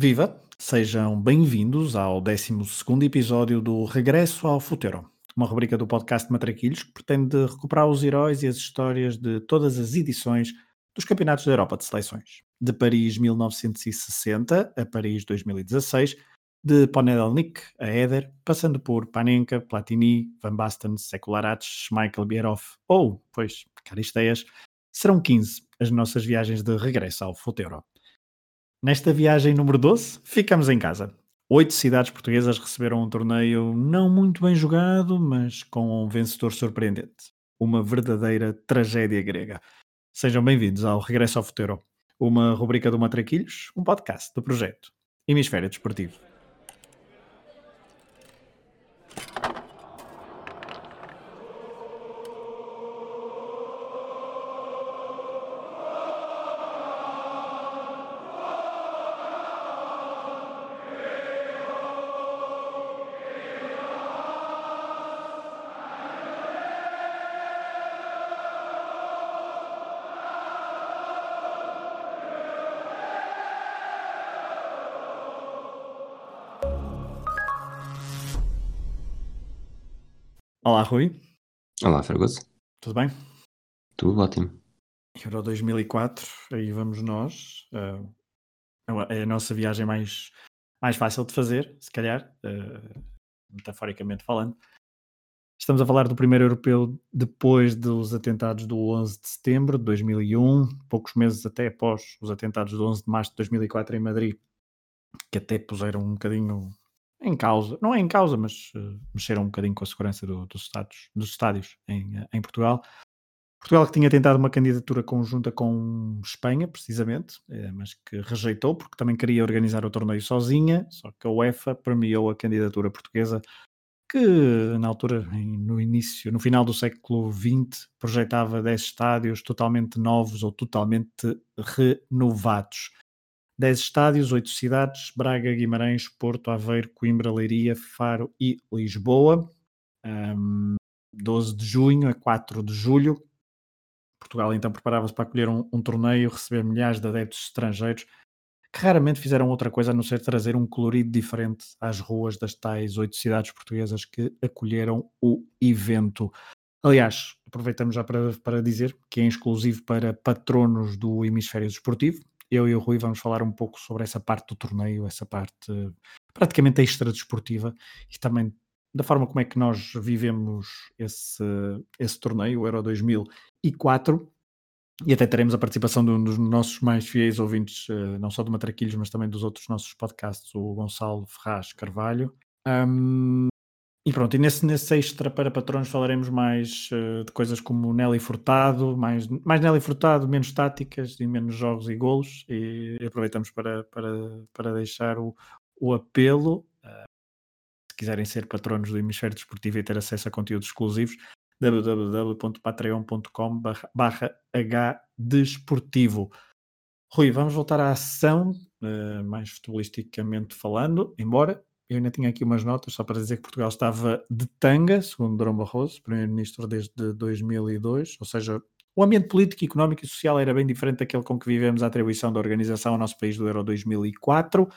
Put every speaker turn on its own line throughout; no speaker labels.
Viva! Sejam bem-vindos ao 12 episódio do Regresso ao Futuro, uma rubrica do podcast Matraquilhos que pretende recuperar os heróis e as histórias de todas as edições dos Campeonatos da Europa de Seleções. De Paris 1960 a Paris 2016, de Ponedelnik a Éder, passando por Panenka, Platini, Van Basten, Sekularac, Michael Bierhoff ou, pois, Caristeias, serão 15 as nossas viagens de regresso ao Futuro. Nesta viagem número 12, ficamos em casa. Oito cidades portuguesas receberam um torneio não muito bem jogado, mas com um vencedor surpreendente. Uma verdadeira tragédia grega. Sejam bem-vindos ao Regresso ao Futuro, uma rubrica do Matraquilhos, um podcast do projeto Hemisfério Desportivo. Rui.
Olá, Fragoso.
Tudo bem?
Tudo ótimo.
Euro 2004, aí vamos nós. Uh, é a nossa viagem mais, mais fácil de fazer, se calhar, uh, metaforicamente falando. Estamos a falar do primeiro europeu depois dos atentados do 11 de setembro de 2001, poucos meses até após os atentados do 11 de março de 2004 em Madrid, que até puseram um bocadinho em causa, não é em causa, mas uh, mexeram um bocadinho com a segurança do, dos, estádios, em, eh, em Portugal. Portugal que tinha tentado uma candidatura conjunta com Espanha, precisamente, eh, mas que rejeitou porque também queria organizar o torneio sozinha, só que a UEFA premiou a candidatura portuguesa que na altura, no início, no final do século XX, projetava 10 estádios totalmente novos ou totalmente renovados. 10 estádios, 8 cidades: Braga, Guimarães, Porto, Aveiro, Coimbra, Leiria, Faro e Lisboa. Um, 12 de junho a 4 de julho. Portugal então preparava-se para acolher um, um, torneio, receber milhares de adeptos estrangeiros que raramente fizeram outra coisa a não ser trazer um colorido diferente às ruas das tais oito cidades portuguesas que acolheram o evento. Aliás, aproveitamos já para, para dizer que é exclusivo para patronos do hemisfério desportivo eu e o Rui vamos falar um pouco sobre essa parte do torneio, essa parte praticamente extra desportiva e também da forma como é que nós vivemos esse, esse torneio, o Euro 2004. E até teremos a participação de um dos nossos mais fiéis ouvintes, eh, não só do Matraquilhos, mas também dos outros nossos podcasts, o Gonçalo Ferraz Carvalho. Um, e pronto, e nesse, nesse extra para patrões falaremos mais uh, de coisas como Nelly Furtado, mais, mais Nelly Furtado, menos táticas e menos jogos e golos. E, aproveitamos para, para, para deixar o, o apelo. Uh, se quiserem ser patronos do Hemisfério Desportivo e ter acesso a conteúdos exclusivos, www.patreon.com barra hdesportivo. Rui, vamos voltar à ação, uh, mais futebolisticamente falando, embora eu ainda tinha aqui umas notas só para dizer que Portugal estava de tanga, segundo Durão Barroso, primeiro-ministro desde 2002, ou seja, o ambiente político, económico e social era bem diferente daquele com que vivemos a atribuição da organização ao nosso país do Euro 2004.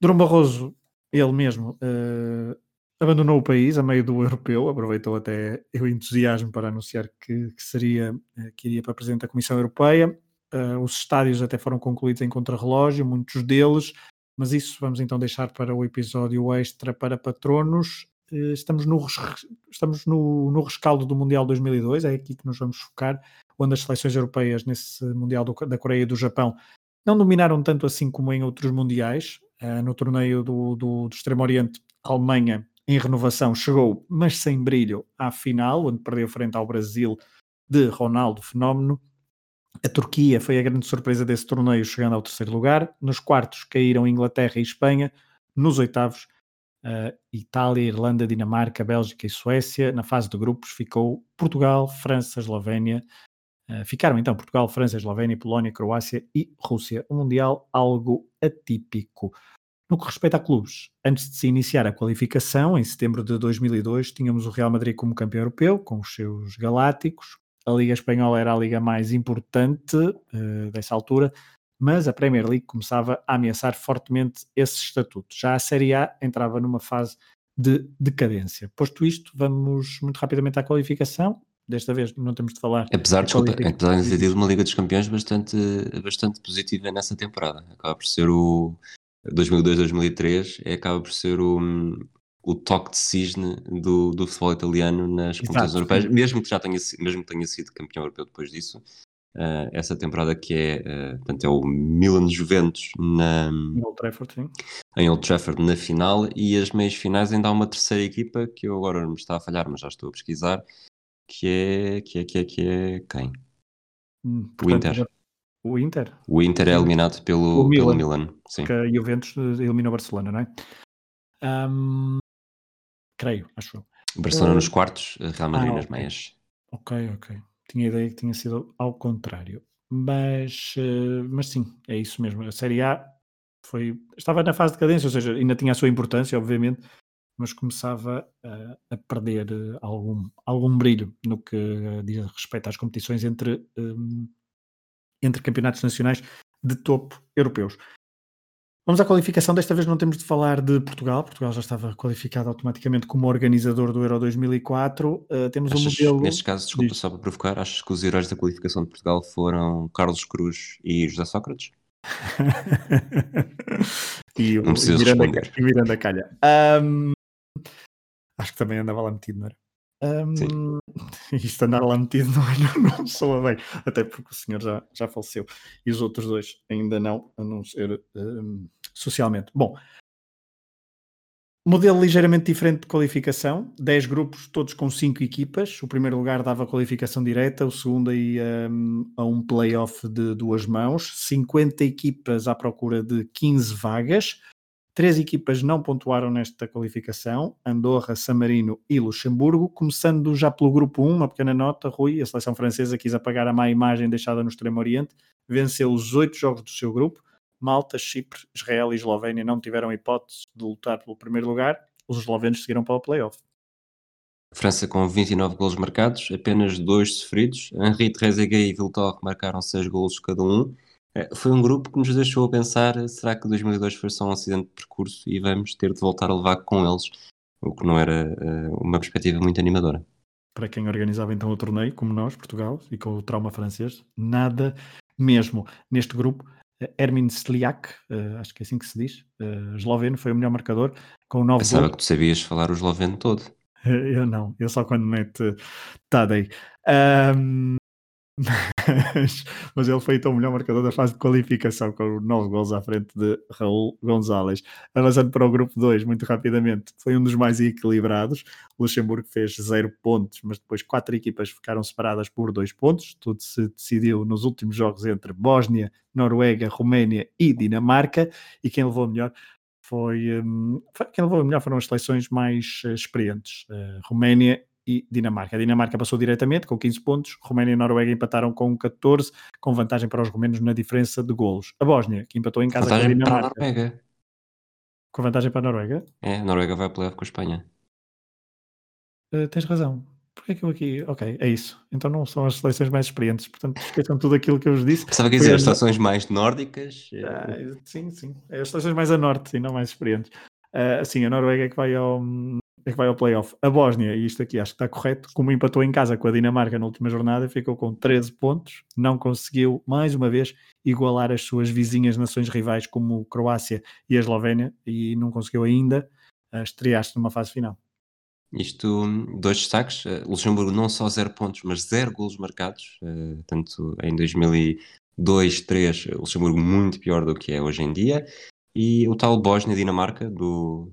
Durão Barroso, ele mesmo, uh, abandonou o país a meio do europeu, aproveitou até o entusiasmo para anunciar que, que seria, uh, que iria para presidente da Comissão Europeia. Uh, os estádios até foram concluídos em contrarrelógio, muitos deles, mas isso vamos então deixar para o episódio extra para patronos. Eh, estamos no, estamos no, no rescaldo do Mundial 2002, é aqui que nos vamos focar, onde as seleções europeias nesse Mundial do, da Coreia e do Japão não dominaram tanto assim como em outros mundiais. Uh, no torneio do, do, do Extremo Oriente, a Alemanha, em renovação, chegou, mas sem brilho, à final, onde perdeu frente ao Brasil de Ronaldo Fenómeno. A Turquia foi a grande surpresa desse torneio, chegando ao terceiro lugar. Nos quartos caíram Inglaterra e Espanha. Nos oitavos, uh, Itália, Irlanda, Dinamarca, Bélgica e Suécia. Na fase de grupos ficou Portugal, França, Eslovénia. Uh, ficaram então Portugal, França, Eslovénia, Polónia, Croácia e Rússia. Um Mundial algo atípico. No que respeita a clubes, antes de se iniciar a qualificação, em setembro de 2002, tínhamos o Real Madrid como campeão europeu, com os seus galácticos, a Liga Espanhola era a liga mais importante uh, dessa altura. mas a Premier League começava a ameaçar fortemente esse estatuto. Já a Série A entrava numa fase de decadência. Posto isto, vamos muito rapidamente à qualificação. Desta vez não temos de falar.
Apesar, desculpa, apesar de ter tido uma Liga dos Campeões bastante, bastante positiva nessa temporada. Acaba por ser o 2002-2003, é, acaba por ser o, o toque de cisne do, do futebol italiano nas competições europeias, mesmo que já tenha, mesmo que tenha sido campeão europeu depois disso. Uh, essa temporada que é, uh, portanto, é o Milan Juventus na,
em Old Trafford,
em Old Trafford na final e as meias finais ainda há uma terceira equipa que eu agora não me está a falhar, mas já estou a pesquisar, que é que é que é, que é quem?
Hum,
o Inter.
O Inter?
O Inter é eliminado pelo, Milan, pelo Milan. Sim.
Que a Juventus eliminou Barcelona, não é? Um, creio, acho eu.
Barcelona uh, nos quartos, Real Madrid ah, nas
okay.
meias.
Ok, ok. Tinha a ideia que tinha sido ao contrário. Mas, uh, mas sim, é isso mesmo. A Série A foi, estava na fase de cadência, ou seja, ainda tinha a sua importância, obviamente, mas começava a, a perder eh, algum, algum brilho no que diz respeito às competições entre, um, entre campeonatos nacionais de topo europeus. Vamos à qualificação. Desta vez não temos de falar de Portugal. Portugal já estava qualificado automaticamente como organizador do Euro 2004. Uh, temos
achas,
um modelo.
Neste caso, desculpa só para provocar, achas que os heróis da qualificação de Portugal foram Carlos Cruz e José Sócrates?
e
não precisas responder.
E Miranda Calha. Um, acho que também andava lá metido, não era? Um, isto andar lá metido não, não soa bem, até porque o senhor já, já faleceu e os outros dois ainda não, a não ser um, socialmente. Bom, modelo ligeiramente diferente de qualificação: 10 grupos, todos com 5 equipas. O primeiro lugar dava qualificação direta, o segundo ia um, a um playoff de duas mãos, 50 equipas à procura de 15 vagas. Três equipas não pontuaram nesta qualificação: Andorra, San Marino e Luxemburgo. Começando já pelo grupo 1, uma pequena nota: Rui, a seleção francesa quis apagar a má imagem deixada no Extremo Oriente, venceu os oito jogos do seu grupo. Malta, Chipre, Israel e Eslovénia não tiveram hipótese de lutar pelo primeiro lugar. Os eslovenos seguiram para o playoff.
França com 29 golos marcados, apenas dois sofridos. Henri Trezeguet e Viltor marcaram 6 golos cada um. É, foi um grupo que nos deixou a pensar: será que 2002 foi só um acidente de percurso e vamos ter de voltar a levar com eles? O que não era uh, uma perspectiva muito animadora.
Para quem organizava então o torneio, como nós, Portugal, e com o trauma francês, nada mesmo. Neste grupo, Ermin Sliak, uh, acho que é assim que se diz, esloveno, foi o melhor marcador, com 9
Pensava que tu sabias falar o esloveno todo.
Eu não, eu só quando mete Tadei. Um, mas, mas, ele foi então o melhor marcador da fase de qualificação, com 9 gols à frente de Raul Gonzalez. Avançando para o grupo 2, muito rapidamente, foi um dos mais equilibrados. Luxemburgo fez 0 pontos, mas depois quatro equipas ficaram separadas por 2 pontos. Tudo se decidiu nos últimos jogos entre Bósnia, Noruega, Roménia e Dinamarca. E quem levou melhor foi, um, foi quem levou melhor foram as seleções mais uh, experientes, uh, Roménia e Dinamarca. A Dinamarca passou diretamente com 15 pontos, Roménia e Noruega empataram com 14, com vantagem para os romenos na diferença de golos. A Bósnia, que empatou em casa
vantagem
com a Dinamarca.
Para a Noruega.
Com vantagem para a Noruega?
É, a Noruega vai playoff com a Espanha.
Uh, tens razão. Porquê que eu aqui. Ok, é isso. Então não são as seleções mais experientes, portanto esqueçam tudo aquilo que eu vos disse.
Pensava que dizer as seleções mais nórdicas.
Ah, sim, sim. É as seleções mais a norte e não mais experientes. Uh, sim, a Noruega é que vai ao, é que vai ao playoff. A Bósnia, e isto aqui acho que está correto, como empatou em casa com a Dinamarca na última jornada, ficou com 13 pontos, não conseguiu mais uma vez igualar as suas vizinhas nações rivais como Croácia e a Eslovénia e não conseguiu ainda uh, estrear-se numa fase final.
Isto, dois destaques, uh, Luxemburgo não só zero pontos, mas zero golos marcados, uh, tanto em 2002, 3, Luxemburgo muito pior do que é hoje em dia, e o tal Bósnia-Dinamarca do,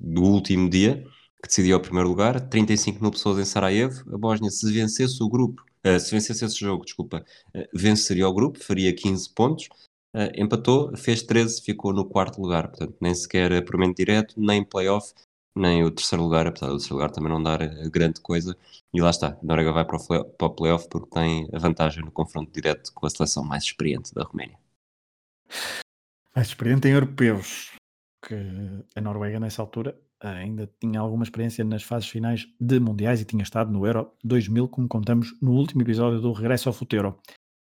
do último dia, que decidiu o primeiro lugar, 35 mil pessoas em Sarajevo. A Bósnia, se vencesse o grupo, uh, se vencesse esse jogo, desculpa, uh, venceria o grupo, faria 15 pontos. Uh, empatou, fez 13, ficou no quarto lugar. Portanto, nem sequer apuramento direto, nem playoff, nem o terceiro lugar, apesar do terceiro lugar também não dar grande coisa. E lá está, a Noruega vai para o, para o playoff porque tem a vantagem no confronto direto com a seleção mais experiente da Roménia.
Mais experiente em europeus, que a Noruega nessa altura ainda tinha alguma experiência nas fases finais de mundiais e tinha estado no Euro 2000, como contamos no último episódio do Regresso ao Futuro.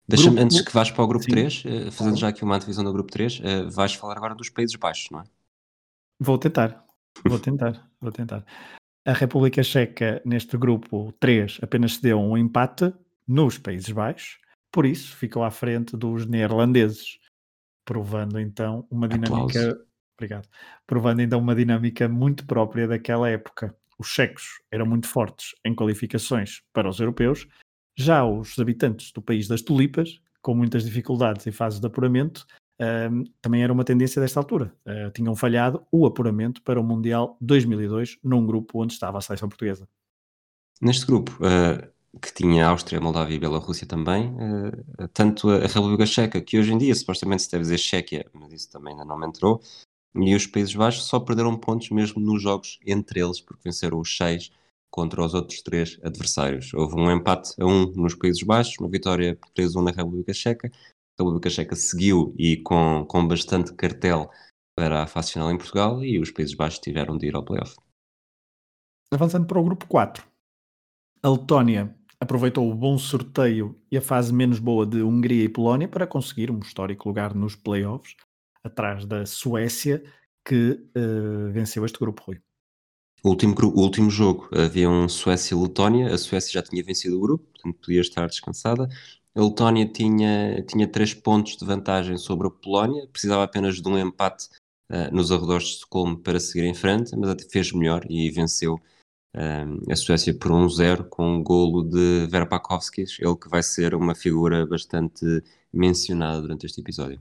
Deixa-me, antes que vás para o grupo
Sim.
3, eh, fazendo já aqui uma antevisão do grupo 3, eh, vais falar agora dos Países Baixos, não é?
Vou tentar, vou tentar, vou tentar. A República Checa, neste grupo 3, apenas cedeu um empate nos Países Baixos, por isso ficou à frente dos neerlandeses, provando então uma dinâmica.
Aplausos.
Obrigado. Provando então uma dinâmica muito própria daquela época. Os checos eram muito fortes em qualificações para os europeus, já os habitantes do país das tulipas, com muitas dificuldades em fases de apuramento, ahm, também era uma tendência desta altura. Ah, tinham falhado o apuramento para o Mundial 2002, num grupo onde estava a seleção portuguesa.
Neste grupo, eh, que tinha Áustria, Moldávia e Bielorrússia também, eh, tanto a República Checa, que hoje em dia supostamente se deve dizer Chequia, mas isso também ainda não me entrou, e os Países Baixos só perderam pontos mesmo nos jogos entre eles, porque venceram os seis contra os outros três adversários. Houve um empate a um nos Países Baixos, uma vitória por 3-1 na República Checa. A República Checa seguiu e com, com bastante cartel para a fase final em Portugal e os Países Baixos tiveram de ir ao playoff.
Avançando para o grupo 4, a Letónia aproveitou o bom sorteio e a fase menos boa de Hungria e Polónia para conseguir um histórico lugar nos playoffs, atrás da Suécia, que eh, venceu este grupo, Rui.
O último, o último jogo havia um Suécia-Letónia. A Suécia já tinha vencido o grupo, portanto podia estar descansada. A Letónia tinha, tinha três pontos de vantagem sobre a Polónia, precisava apenas de um empate eh, nos arredores de Estocolmo para seguir em frente, mas até fez melhor e venceu eh, a Suécia por 1-0 com um golo de Verpakovskis, ele que vai ser uma figura bastante mencionada durante este episódio.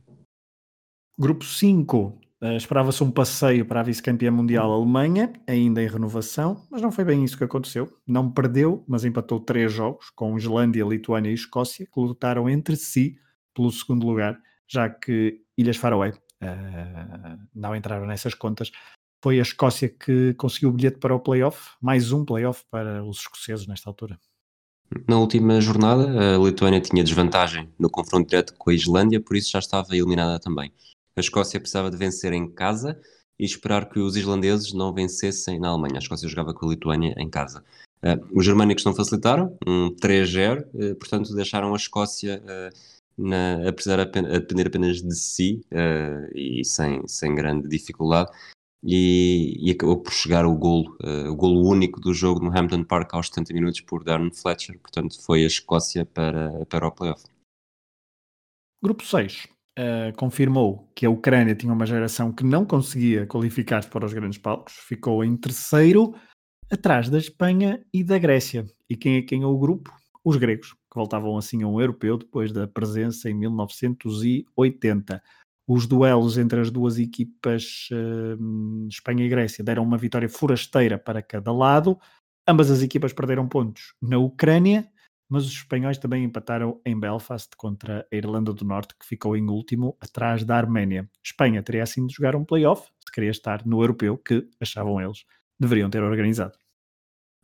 Grupo 5, eh, esperava-se um passeio para a vice-campeã mundial Alemanha, ainda em renovação, mas não foi bem isso que aconteceu. Não perdeu, mas empatou três jogos com Islândia, Lituânia e Escócia, que lutaram entre si pelo segundo lugar, já que Ilhas Faroé eh, não entraram nessas contas. Foi a Escócia que conseguiu o bilhete para o playoff, mais um playoff para os escoceses nesta altura.
Na última jornada, a Lituânia tinha desvantagem no confronto direto com a Islândia, por isso já estava eliminada também. A Escócia precisava de vencer em casa e esperar que os islandeses não vencessem na Alemanha. A Escócia jogava com a Lituânia em casa. Uh, os germânicos não facilitaram, um 3-0, uh, portanto deixaram a Escócia uh, na, a, precisar apenas, a depender apenas de si e sem, sem grande dificuldade. E, e, acabou por chegar o golo, o golo único do jogo no Hampton Park aos 70 minutos por Darren Fletcher, portanto foi a Escócia para, para o playoff.
Grupo 6, Uh, confirmou que a Ucrânia tinha uma geração que não conseguia qualificar-se para os grandes palcos, ficou em terceiro, atrás da Espanha e da Grécia. E quem é quem é o grupo? Os gregos, que voltavam assim a um europeu depois da presença em 1980. Os duelos entre as duas equipas, uh, Espanha e Grécia, deram uma vitória forasteira para cada lado. Ambas as equipas perderam pontos na Ucrânia, mas os espanhóis também empataram em Belfast contra a Irlanda do Norte, que ficou em último, atrás da Arménia. Espanha teria assim de jogar um playoff, se queria estar no europeu, que, achavam eles, deveriam ter organizado.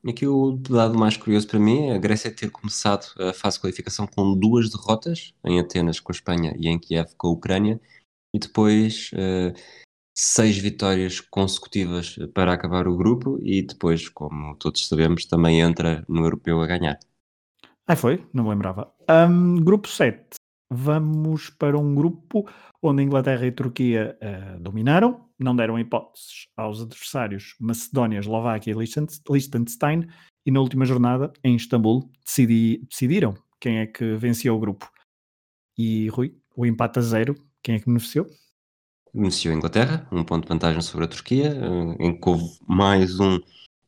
Aqui o dado mais curioso para mim é a Grécia ter começado a fase de qualificação com duas derrotas, em Atenas com a Espanha e em Kiev com a Ucrânia, e depois uh, seis vitórias consecutivas para acabar o grupo, e depois, como todos sabemos, também entra no europeu a ganhar.
Ah, foi? Não me lembrava. Um, grupo 7. Vamos para um grupo onde Inglaterra e Turquia uh, dominaram, não deram hipóteses aos adversários Macedónia, Eslováquia e Liechtenstein, e na última jornada, em Istambul, decidi, decidiram quem é que venceu o grupo. E Rui, o empate a zero, quem é que beneficiou?
Beneficiou a Inglaterra, um ponto de vantagem sobre a Turquia, em que houve mais um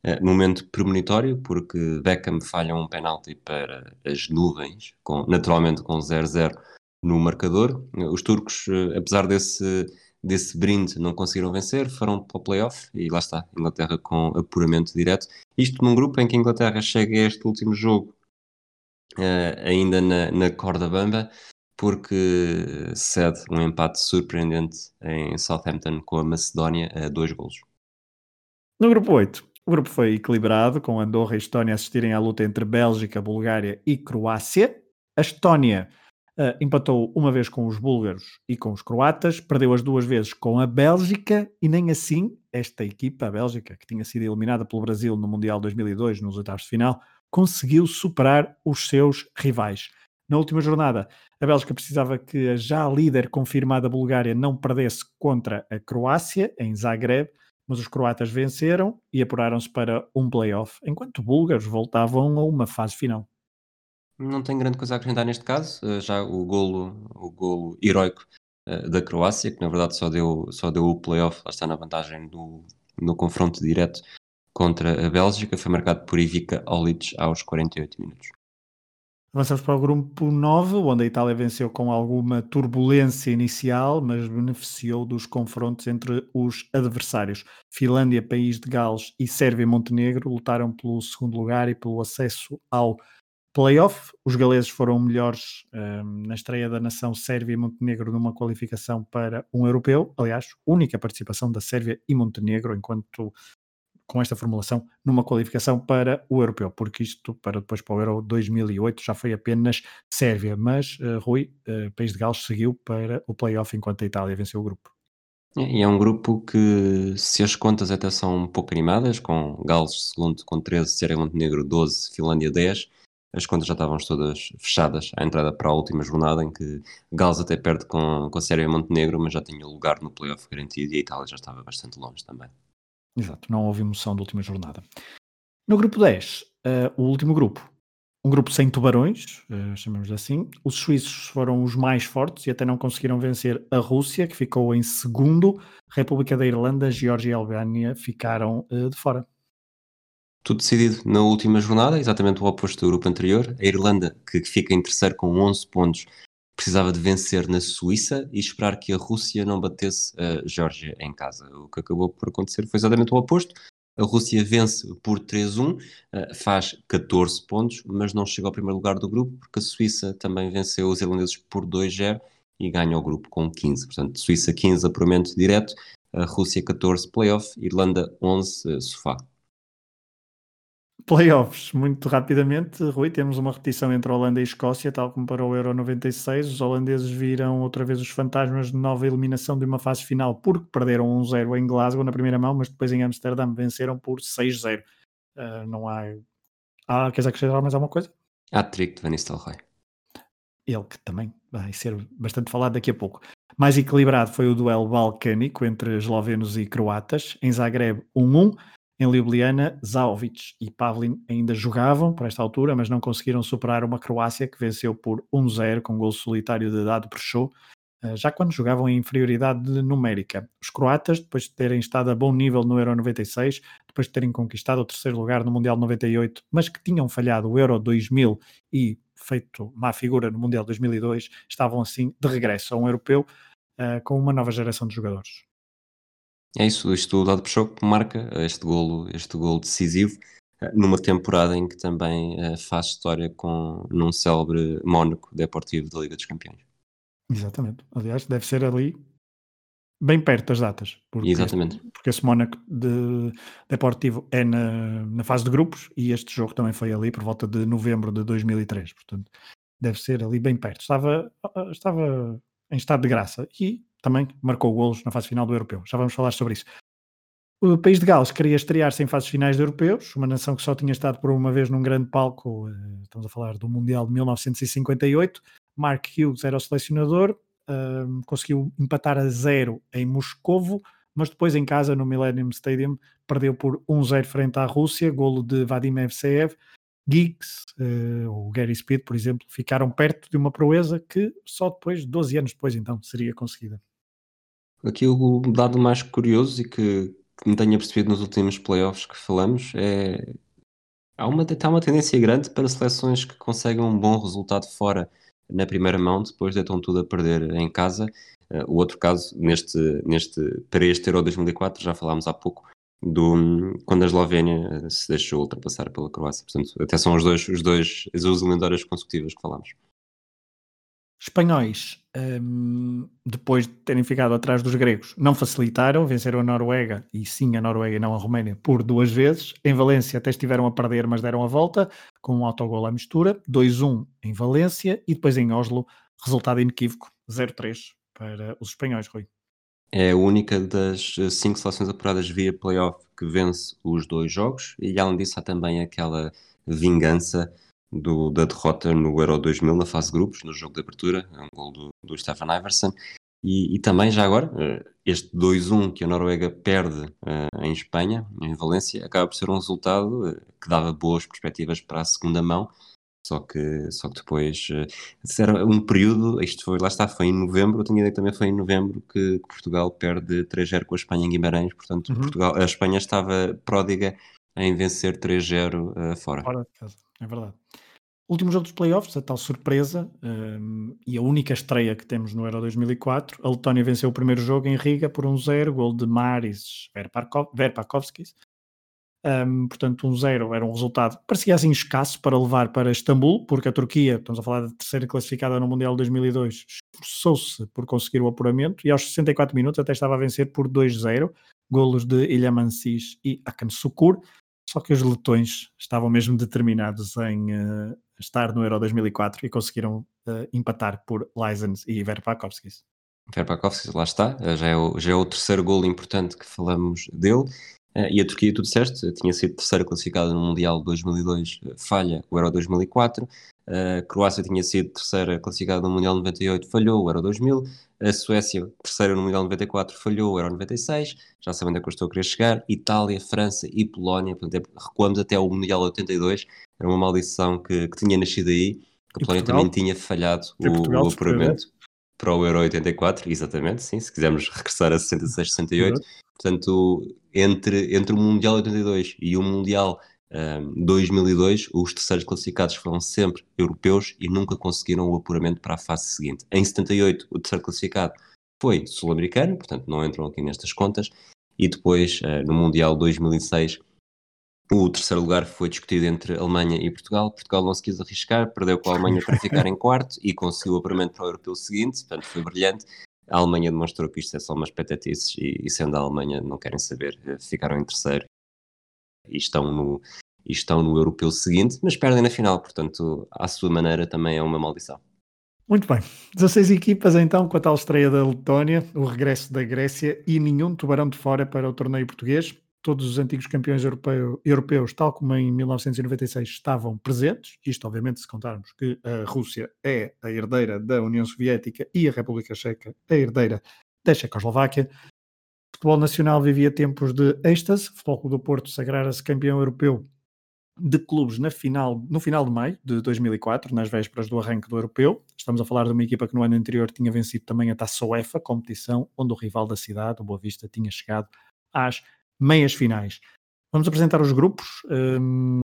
Uh, momento premonitório, porque Beckham falha um penalti para as nuvens, com, naturalmente com 0-0 no marcador. Uh, os turcos, uh, apesar desse, desse brinde, não conseguiram vencer, foram para o playoff e lá está, Inglaterra com apuramento direto. Isto num grupo em que a Inglaterra chega a este último jogo ainda na, na corda bamba, porque cede um empate surpreendente em Southampton com a Macedónia a dois golos.
No grupo 8, o grupo foi equilibrado, com Andorra e Estónia assistirem à luta entre Bélgica, Bulgária e Croácia. A Estónia uh, empatou uma vez com os búlgaros e com os croatas, perdeu as duas vezes com a Bélgica e nem assim esta equipa, a Bélgica, que tinha sido eliminada pelo Brasil no Mundial 2002, nos oitavos de final, conseguiu superar os seus rivais. Na última jornada, a Bélgica precisava que a já líder confirmada Bulgária não perdesse contra a Croácia, em Zagreb, mas os croatas venceram e apuraram-se para um play-off, enquanto búlgaros voltavam a uma fase final.
Não tenho grande coisa a acrescentar neste caso, eh, já o golo, o golo heroico eh, da Croácia, que na verdade só deu, só deu o play-off, lá está na vantagem do, no confronto direto contra a Bélgica, foi marcado por Ivica Olic aos 48 minutos.
Avançamos para o grupo 9, onde a Itália venceu com alguma turbulência inicial, mas beneficiou dos confrontos entre os adversários. Finlândia, País de Gales e Sérvia e Montenegro lutaram pelo segundo lugar e pelo acesso ao playoff. Os galeses foram melhores um, na estreia da nação Sérvia e Montenegro numa qualificação para um europeu. Aliás, única participação da Sérvia e Montenegro enquanto com esta formulação numa qualificação para o europeu, porque isto para depois para o Euro 2008 já foi apenas Sérvia, mas uh, Rui, uh, País de Gales seguiu para o playoff enquanto a Itália venceu o grupo.
E é um grupo que, se as contas até são um pouco animadas, com Gales segundo com 13, Sérvia Montenegro 12, Finlândia 10, as contas já estavam todas fechadas à entrada para a última jornada, em que Gales até perde com, com a Sérvia Montenegro, mas já tinha lugar no playoff garantido e a Itália já estava bastante longe também.
Exato, não houve emoção da última jornada. No grupo 10, uh, eh, o último grupo, um grupo sem tubarões, uh, chamamos assim. Os suíços foram os mais fortes e até não conseguiram vencer a Rússia, que ficou em segundo. República da Irlanda, Geórgia e Albânia ficaram uh, de fora.
Tudo decidido na última jornada, exatamente o oposto do grupo anterior. A Irlanda, que fica em terceiro com 11 pontos, precisava de vencer na Suíça e esperar que a Rússia não batesse a Geórgia em casa. O que acabou por acontecer foi exatamente o oposto. A Rússia vence por 3-1, eh, faz 14 pontos, mas não chega ao primeiro lugar do grupo, porque a Suíça também venceu os irlandeses por 2-0 e ganha o grupo com 15. Portanto, Suíça 15 apuramento direto, a Rússia 14 playoff, Irlanda 11 eh, sofá.
Playoffs, muito rapidamente, Rui, temos uma repetição entre Holanda e Escócia, tal como para o Euro 96. Os holandeses viram outra vez os fantasmas de nova eliminação de uma fase final, porque perderam 1-0 em Glasgow na primeira mão, mas depois em Amsterdã venceram por 6-0. Uh, ah, não há. Ah, queres acrescentar mais alguma coisa?
Há trick de Van Nistelrooy.
Ele que também vai ser bastante falado daqui a pouco. Mais equilibrado foi o duelo balcânico entre eslovenos e croatas. Em Zagreb, 1-1. Em Ljubljana, Zaovic e Pavlin ainda jogavam para esta altura, mas não conseguiram superar uma Croácia que venceu por 1-0 com gol solitário de Dado Prechou, eh, já quando jogavam em inferioridade numérica. Os croatas, depois de terem estado a bom nível no Euro 96, depois de terem conquistado o terceiro lugar no Mundial 98, mas que tinham falhado o Euro 2000 e feito má figura no Mundial 2002, estavam assim de regresso a um europeu uh, com uma nova geração de jogadores.
É isso, isto o Dado Peixoto marca este golo, este golo decisivo eh, numa temporada em que também uh, faz história com num célebre Mónaco Deportivo da Liga dos Campeões.
Exatamente. Aliás, deve ser ali bem perto das datas.
Porque, Exatamente.
Porque esse Mónaco de Deportivo é na, na fase de grupos e este jogo também foi ali por volta de novembro de 2003. Portanto, deve ser ali bem perto. Estava, estava em estado de graça e também marcou golos na fase final do Europeu. Já vamos falar sobre isso. O país de Gales queria estrear-se em fases finais de europeus, uma nação que só tinha estado por uma vez num grande palco, eh, estamos a falar do Mundial de 1958. Mark Hughes era o selecionador, ehm, conseguiu empatar a zero em Moscovo, mas depois em casa, no Millennium Stadium, perdeu por 1-0 frente à Rússia, golo de Vadim Evseev, Giggs uh, ou Gary Speed, por exemplo, ficaram perto de uma proeza que só depois, 12 anos depois, então, seria conseguida.
Aqui o dado mais curioso e que, que me tenha percebido nos últimos playoffs que falamos é há uma, há uma tendência grande para seleções que conseguem um bom resultado fora na primeira mão, depois deitam tudo a perder em casa. Uh, o outro caso, neste, neste, para este Euro 2004, já falámos há pouco, do, quando a Eslovénia se deixou ultrapassar pela Croácia. Portanto, até são os dois, os dois, as duas eliminatórias consecutivas que falámos.
Espanhóis, um, depois de terem ficado atrás dos gregos, não facilitaram, venceram a Noruega, e sim a Noruega e não a Roménia, por duas vezes. Em Valência até estiveram a perder, mas deram a volta, com um autogol à mistura, 2-1 em Valência, e depois em Oslo, resultado inequívoco, 0-3 para os espanhóis, Rui.
É a única das eh, cinco seleções apuradas via playoff que vence os dois jogos, e além disso há também aquela vingança do, da derrota no Euro 2000 na fase de grupos, no jogo de abertura, é um gol do, do Stefan Iverson. E, e, também, já agora, eh, este 2-1 que a Noruega perde uh, em Espanha, em Valência, acaba por ser um resultado uh, que dava boas perspectivas para a segunda mão, só que, só que depois uh, era um período, isto foi, lá está, foi em novembro, eu tinha ideia que também foi em novembro que, que Portugal perde 3-0 com a Espanha em Guimarães, portanto uhum. Portugal, a Espanha estava pródiga em vencer 3-0 uh, fora.
Fora de casa, é verdade. Último jogo dos playoffs, a tal surpresa um, e a única estreia que temos no Euro 2004. A Letónia venceu o primeiro jogo em Riga por 1-0, um gol de Maris Verpakovskis. Um, portanto, 1-0 um era um resultado parecia assim escasso para levar para Istambul, porque a Turquia, estamos a falar da terceira classificada no Mundial 2002, esforçou-se por conseguir o apuramento e aos 64 minutos até estava a vencer por 2-0, golos de Ilhaman Sis e Akan Sukur. Só que os letões estavam mesmo determinados em uh, estar no Euro 2004 e conseguiram uh, empatar por Lysens e Verpakovskis.
Verpakovskis, lá está, eh, já é, o, já é o terceiro gol importante que falamos dele. Uh, e a Turquia, tu disseste, tinha sido terceira classificada no Mundial 2002, falha o Euro 2004. A Croácia tinha sido terceira classificada no Mundial 98, falhou o Euro 2000. A Suécia, terceira no Mundial 94, falhou o Euro 96. Já sabem onde é que eu estou a querer chegar. Itália, França e Polónia, portanto, é, recuamos até o Mundial 82. Era uma maldição que, que tinha nascido aí. Que a Polónia também tinha falhado o, o apuramento para o Euro 84, exatamente, sim, se quisermos regressar a 66, 68. Portanto, entre, entre o Mundial 82 e o Mundial 2002, os terceiros classificados foram sempre europeus e nunca conseguiram o apuramento para a fase seguinte. Em 78, o terceiro classificado foi sul-americano, portanto não entram aqui nestas contas, e depois, uh, no Mundial 2006, o terceiro lugar foi discutido entre Alemanha e Portugal. Portugal não se quis arriscar, perdeu com a Alemanha para ficar em quarto e conseguiu o apuramento para o europeu seguinte, portanto foi brilhante. A Alemanha demonstrou que isto é só umas patetices e, e sendo a Alemanha não querem saber, eh, ficaram em terceiro e estão no, e estão no europeu seguinte, mas perdem na final, portanto, à sua maneira também é uma maldição.
Muito bem, 16 equipas então com a tal estreia da Letónia, o regresso da Grécia e nenhum tubarão de fora para o torneio português. Todos os antigos campeões europeu, europeus, tal como em 1996, estavam presentes. Isto, obviamente, se contarmos que a Rússia é a herdeira da União Soviética e a República Checa a herdeira da Checoslováquia futebol nacional vivia tempos de êxtase, o Futebol do Porto sagrara-se campeão europeu de clubes na final, no final de maio de 2004, nas vésperas do arranque do europeu. Estamos a falar de uma equipa que no ano anterior tinha vencido também a Taça UEFA, competição onde o rival da cidade, o Boa Vista, tinha chegado às meias finais. Vamos apresentar os grupos. Um,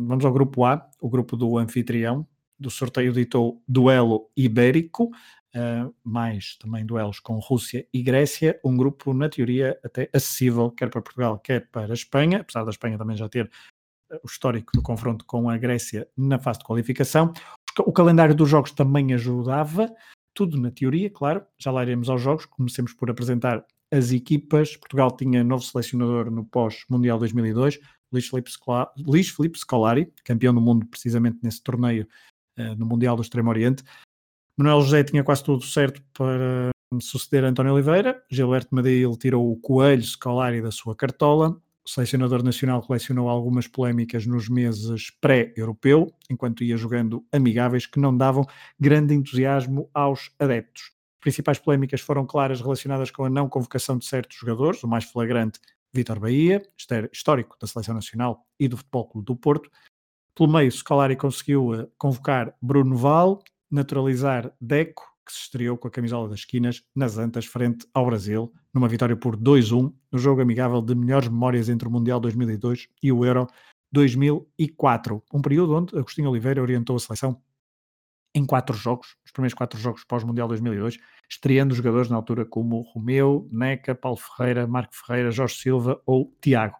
vamos ao grupo A, o grupo do anfitrião. Do sorteio ditou duelo ibérico uh, mais também duelos com Rússia e Grécia, um grupo, na teoria, até acessível, quer para Portugal, quer para a Espanha, apesar da Espanha também já ter uh, o histórico do confronto com a Grécia na fase de qualificação. O calendário dos jogos também ajudava, tudo na teoria, claro. Já lá iremos aos jogos, comecemos por apresentar as equipas. Portugal tinha novo selecionador no pós-Mundial 2002, Luís Felipe, Scolari, campeão do mundo precisamente nesse torneio uh, no Mundial do Extremo Oriente. Manuel José tinha quase tudo certo para suceder António Oliveira. Gilberto Madeil tirou o coelho Scolari da sua cartola. O selecionador nacional colecionou algumas polémicas nos meses pré-europeu, enquanto ia jogando amigáveis que não davam grande entusiasmo aos adeptos. Principais polémicas foram claras relacionadas com a não convocação de certos jogadores, o mais flagrante, Vítor Bahia, histórico da Seleção Nacional e do Futebol Clube do Porto. Pelo meio, Scolari conseguiu eh, convocar Bruno Val, naturalizar Deco, que se estreou com a camisola das esquinas nas Antas frente ao Brasil, numa vitória por 2-1, no jogo amigável de melhores memórias entre o Mundial 2002 e o Euro 2004. Um período onde Agostinho Oliveira orientou a seleção em quatro jogos, os primeiros quatro jogos pós-Mundial 2002, estreando jogadores na altura como Romeu, Neca, Paulo Ferreira, Marco Ferreira, Jorge Silva ou Tiago.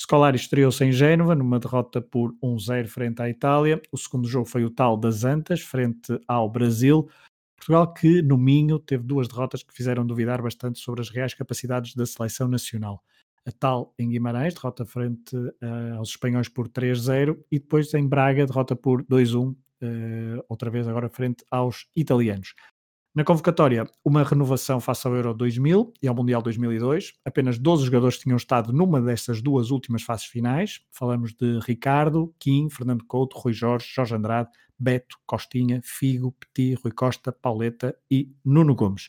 Scolari estreou-se em Génova, numa derrota por 1-0 frente à Itália. O segundo jogo foi o tal das Antas, frente ao Brasil. Portugal que, no Minho, teve duas derrotas que fizeram duvidar bastante sobre as reais capacidades da seleção nacional. A tal em Guimarães, derrota frente uh, aos espanhóis por 3-0, e depois em Braga, derrota por 2-1, uh, outra vez agora frente aos italianos. Na convocatória, uma renovação face ao Euro 2000 e ao Mundial 2002. Apenas 12 jogadores tinham estado numa destas duas últimas fases finais. Falamos de Ricardo, Kim, Fernando Couto, Rui Jorge, Jorge Andrade, Beto, Costinha, Figo, Petit, Rui Costa, Pauleta e Nuno Gomes.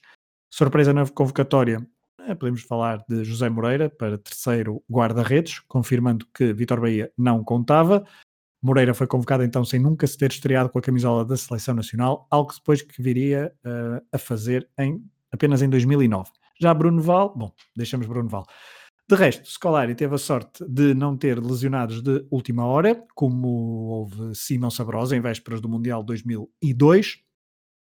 Surpresa na convocatória, eh, podemos falar de José Moreira para terceiro guarda-redes, confirmando que Vitor Bahia não contava. Moreira foi convocado então sem nunca se ter estreado com a camisola da Seleção Nacional, algo depois que viria uh, a fazer em, apenas em 2009. Já Bruno Val, bom, deixamos Bruno Val. De resto, Scolari teve a sorte de não ter lesionados de última hora, como houve Simão Sabrosa em vésperas do Mundial 2002.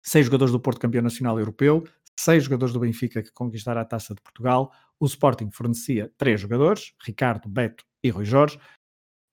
Seis jogadores do Porto campeão nacional europeu, seis jogadores do Benfica que conquistaram a Taça de Portugal. O Sporting fornecia três jogadores, Ricardo, Beto e Rui Jorge.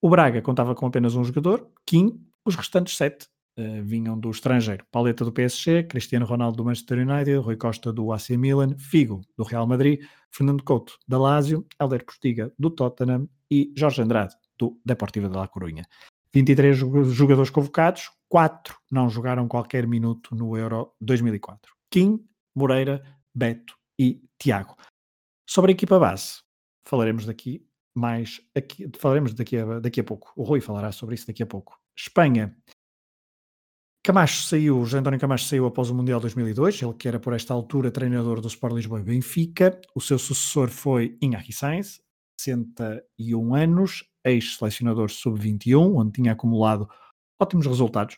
O Braga contava com apenas um jogador, Kim, os restantes sete uh, vinham do estrangeiro. Pauleta do PSG, Cristiano Ronaldo do Manchester United, Rui Costa do AC Milan, Figo do Real Madrid, Fernando Couto da Lazio, Helder Postiga do Tottenham e Jorge Andrade do Deportivo de La Coruña. 23 jogadores convocados, 4 não jogaram qualquer minuto no Euro 2004. Kim, Moreira, Beto e Tiago. Sobre a equipa base, falaremos daqui mais aqui, falaremos daqui a, daqui a pouco. O Rui falará sobre isso daqui a pouco. Espanha. Camacho saiu, José António Camacho saiu após o Mundial 2002, ele que era por esta altura treinador do Sport Lisboa e Benfica. O seu sucessor foi Iñaki Sainz, 61 anos, ex-selecionador sub-21, onde tinha acumulado ótimos resultados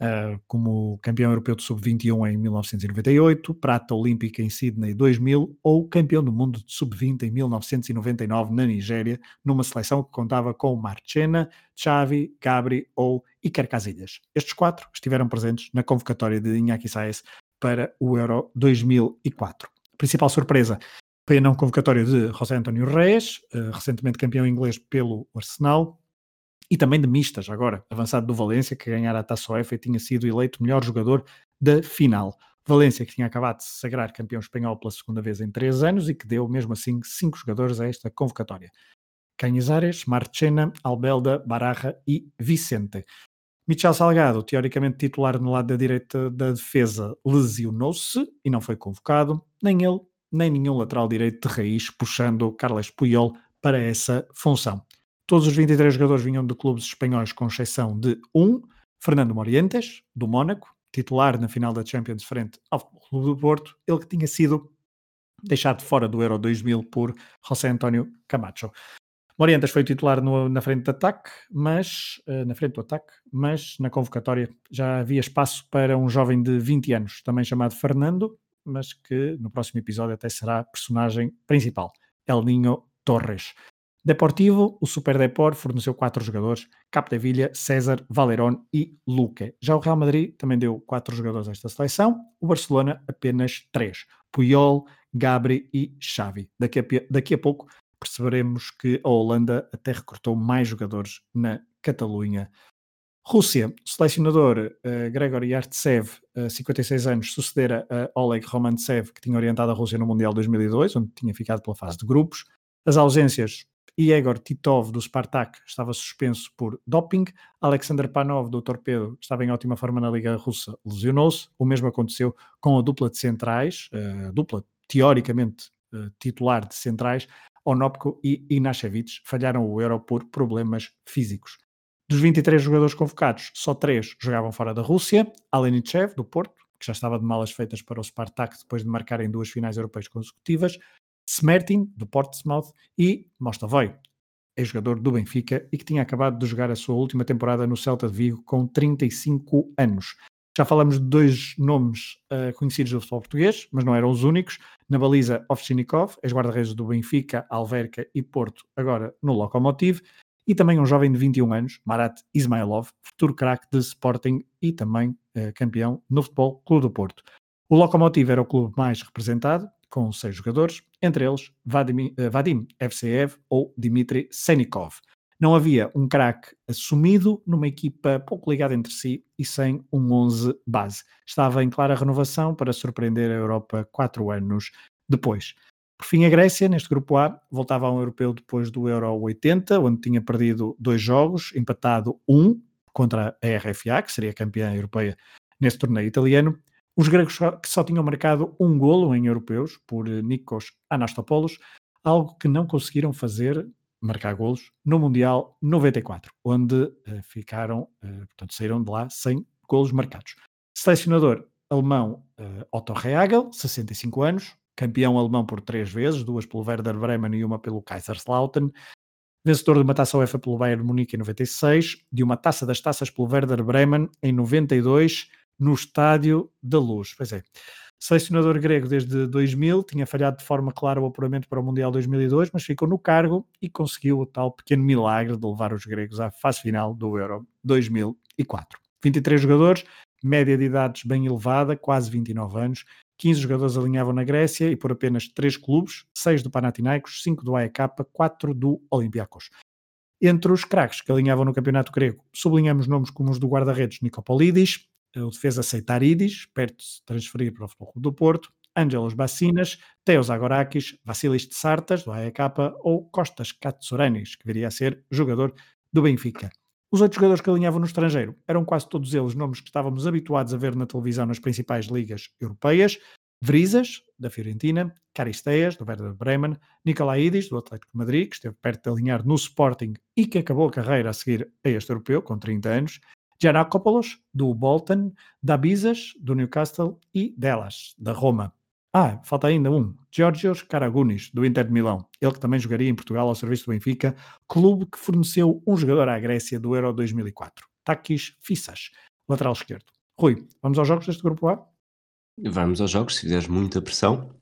uh, como campeão europeu de sub-21 em 1998, prata olímpica em Sydney 2000 ou campeão do mundo de sub-20 em 1999 na Nigéria, numa seleção que contava com Marchena, Xavi, Gabri ou Iker Casillas. Estes quatro estiveram presentes na convocatória de Iñaki Saez para o Euro 2004. A principal surpresa foi a não convocatória de José António Reis, uh, recentemente campeão inglês pelo Arsenal, e também de mistas, agora, avançado do Valência, que ganhara a Taça UEFA e tinha sido eleito melhor jogador da final. Valência, que tinha acabado de se sagrar campeão espanhol pela segunda vez em três anos e que deu, mesmo assim, cinco jogadores a esta convocatória. Canhazares, Marchena, Albelda, Baraja e Vicente. Michel Salgado, teoricamente titular no lado da direita da defesa, lesionou-se e não foi convocado. Nem ele, nem nenhum lateral direito de raiz, puxando Carles Puyol para essa função. Todos os 23 jogadores vinham de clubes espanhóis, com exceção de um, Fernando Morientes, do Mónaco, titular na final da Champions frente ao Clube do Porto, ele que tinha sido deixado fora do Euro 2000 por José António Camacho. Morientes foi titular no, na frente de ataque, mas uh, na frente do ataque, mas na convocatória já havia espaço para um jovem de 20 anos, também chamado Fernando, mas que no próximo episódio até será personagem principal, El Niño Torres. Deportivo, o Super Deport forneceu quatro jogadores: Capdevilla, César, Valerón e Luque. Já o Real Madrid também deu quatro jogadores a esta seleção, o Barcelona apenas três: Puyol, Gabri e Xavi. Daqui a, daqui a pouco perceberemos que a Holanda até recrutou mais jogadores na Catalunha. Rússia, selecionador uh, Gregory Artsev, uh, 56 anos, sucedera a Oleg Romantsev, que tinha orientado a Rússia no Mundial 2002, onde tinha ficado pela fase de grupos. As ausências, Igor Titov, do Spartak, estava suspenso por doping. Alexander Panov, do Torpedo, estava em ótima forma na Liga Russa, lesionou-se. O mesmo aconteceu com a dupla de centrais, uh, dupla teoricamente uh, titular de centrais, Onopko e Inashevich, falharam o Euro por problemas físicos. Dos 23 jogadores convocados, só três jogavam fora da Rússia. Alenichev, do Porto, que já estava de malas feitas para o Spartak depois de marcar em duas finais europeias consecutivas. Smertin, do Portsmouth, e Mostovoy, ex-jogador do Benfica e que tinha acabado de jogar a sua última temporada no Celta de Vigo com 35 anos. Já falamos de dois nomes uh, conhecidos do futebol português, mas não eram os únicos. Na baliza, Ovchinikov, ex-guarda-redes do Benfica, Alverca e Porto, agora no Lokomotiv. E também um jovem de 21 anos, Marat Ismailov, futuro craque de Sporting e também uh, campeão no Futebol Clube do Porto. O Lokomotiv era o clube mais representado, com seis jogadores, entre eles Vadim, uh, Vadim Evseev ou Dmitry Senikov. Não havia um craque assumido numa equipa pouco ligada entre si e sem um 11 base. Estava em clara renovação para surpreender a Europa quatro anos depois. Por fim, a Grécia, neste grupo A, voltava a um europeu depois do Euro 80, onde tinha perdido dois jogos, empatado um contra a RFA, que seria campeã europeia nesse torneio italiano, Os gregos que só tinham marcado um golo em europeus por Nikos Anastopoulos, algo que não conseguiram fazer, marcar golos, no Mundial 94, onde uh, ficaram, uh, portanto, saíram de lá sem golos marcados. Selecionador alemão uh, Otto Rehagel, 65 anos, campeão alemão por três vezes, duas pelo Werder Bremen e uma pelo Kaiserslautern, vencedor de uma taça UEFA pelo Bayern Munique em 96, de uma taça das taças pelo Werder Bremen em 92, no Estádio da Luz. Pois é. Selecionador grego desde 2000, tinha falhado de forma clara o apuramento para o Mundial 2002, mas ficou no cargo e conseguiu o tal pequeno milagre de levar os gregos à fase final do Euro 2004. 23 jogadores, média de idades bem elevada, quase 29 anos. 15 jogadores alinhavam na Grécia e por apenas 3 clubes, 6 do Panathinaikos, 5 do AEK, 4 do Olympiacos. Entre os craques que alinhavam no campeonato grego, sublinhamos nomes como os do guarda-redes Nicopolidis, o defesa Seitaridis, perto de se transferir para o Futebol do Porto, Ângelos Bacinas, Teos Agorakis, Vasilis de Sartas, do AEK, ou Costas Katsouranis, que viria a ser jogador do Benfica. Os outros jogadores que alinhavam no estrangeiro eram quase todos eles nomes que estávamos habituados a ver na televisão nas principais ligas europeias. Vrizas, da Fiorentina, Caristeias, do Werder Bremen, Nicolaidis, do Atlético de Madrid, que esteve perto de alinhar no Sporting e que acabou a carreira a seguir a este europeu, com 30 anos, Giannakopoulos, do Bolton, Dabizas, do Newcastle e Delas, da Roma. Ah, falta ainda um, Georgios Karagunis, do Inter de Milão. Ele que também jogaria em Portugal ao serviço do Benfica, clube que forneceu um jogador à Grécia do Euro 2004, Takis Fissas, lateral esquerdo. Rui, vamos aos jogos deste grupo A?
Vamos aos jogos, se fizeres muita pressão.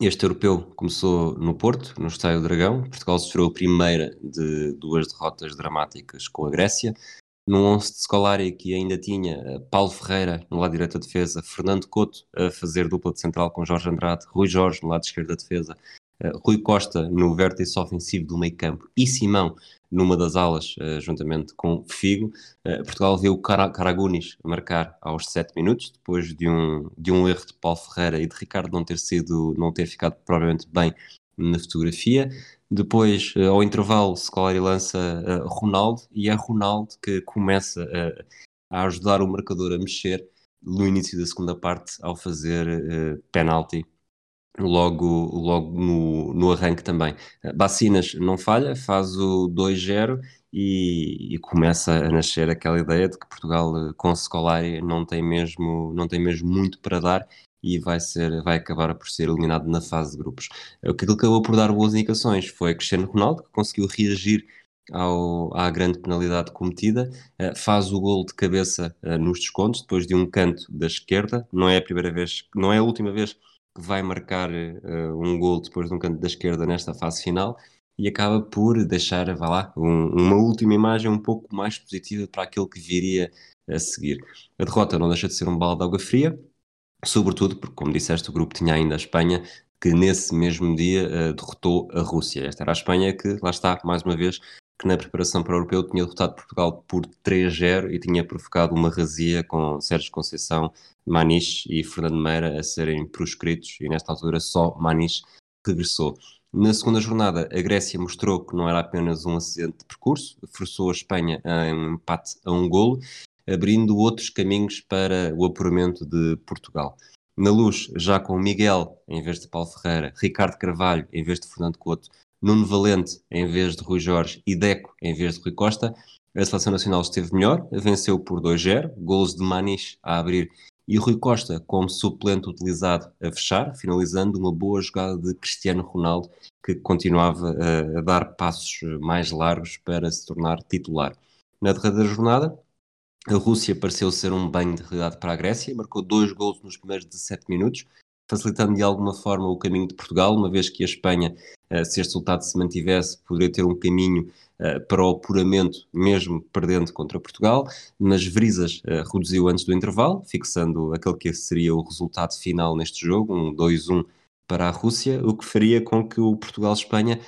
Este europeu começou no Porto, no Estádio Dragão. Portugal sofreu a primeira de duas derrotas dramáticas com a Grécia num 11 de Scolari que ainda tinha eh, Paulo Ferreira no lado direito da defesa, Fernando Couto a fazer dupla de central com Jorge Andrade, Rui Jorge no lado esquerdo da defesa, uh, Rui Costa no vértice ofensivo do meio campo e Simão numa das alas, uh, juntamente com Figo. Portugal viu Caragunis marcar aos 7 minutos, depois de um, de um erro de Paulo Ferreira e de Ricardo não ter sido, não ter ficado provavelmente bem na fotografia. Depois, uh, ao intervalo, Scolari lança uh, Ronaldo e é Ronaldo que começa uh, a ajudar o marcador a mexer no início da segunda parte ao fazer uh, penalti logo, logo no, no arranque também. Bacinas não falha, faz o 2-0 e, e, começa a nascer aquela ideia de que Portugal com Scolari não tem mesmo, não tem mesmo muito para dar e vai, ser, vai acabar por ser eliminado na fase de grupos. O que acabou por dar boas indicações foi Cristiano Ronaldo, que conseguiu reagir ao, à grande penalidade cometida, uh, faz o gol de cabeça uh, nos descontos, depois de um canto da esquerda, não é a primeira vez, não é a última vez que vai marcar uh, um gol depois de um canto da esquerda nesta fase final, e acaba por deixar, vá lá, um, uma última imagem um pouco mais positiva para aquilo que viria a seguir. A derrota não deixa de ser um balde de água fria, sobretudo porque, como disseste, o grupo tinha ainda a Espanha, que nesse mesmo dia uh, derrotou a Rússia. Esta era a Espanha que, lá está, mais uma vez, que na preparação para o europeu tinha derrotado Portugal por 3-0 e tinha provocado uma razia com Sérgio Conceição, Maniche e Fernando Meira a serem proscritos e nesta altura só Maniche regressou. Na segunda jornada, a Grécia mostrou que não era apenas um acidente de percurso, forçou a Espanha a um empate a um golo abrindo outros caminhos para o apuramento de Portugal. Na luz, já com Miguel em vez de Paulo Ferreira, Ricardo Carvalho em vez de Fernando Couto, Nuno Valente em vez de Rui Jorge e Deco em vez de Rui Costa, a seleção nacional esteve melhor, venceu por 2-0, golos de Maniche a abrir e Rui Costa como suplente utilizado a fechar, finalizando uma boa jogada de Cristiano Ronaldo, que continuava a, a dar passos mais largos para se tornar titular. Na derradeira jornada, a Rússia pareceu ser um banho de realidade para a Grécia, marcou dois gols nos primeiros 17 minutos, facilitando de alguma forma o caminho de Portugal, uma vez que a Espanha, eh, se este resultado se mantivesse, poderia ter um caminho eh, para o apuramento, mesmo perdendo contra Portugal, mas Vrizas eh, reduziu antes do intervalo, fixando aquele que seria o resultado final neste jogo, um 2-1 para a Rússia, o que faria com que o Portugal-Espanha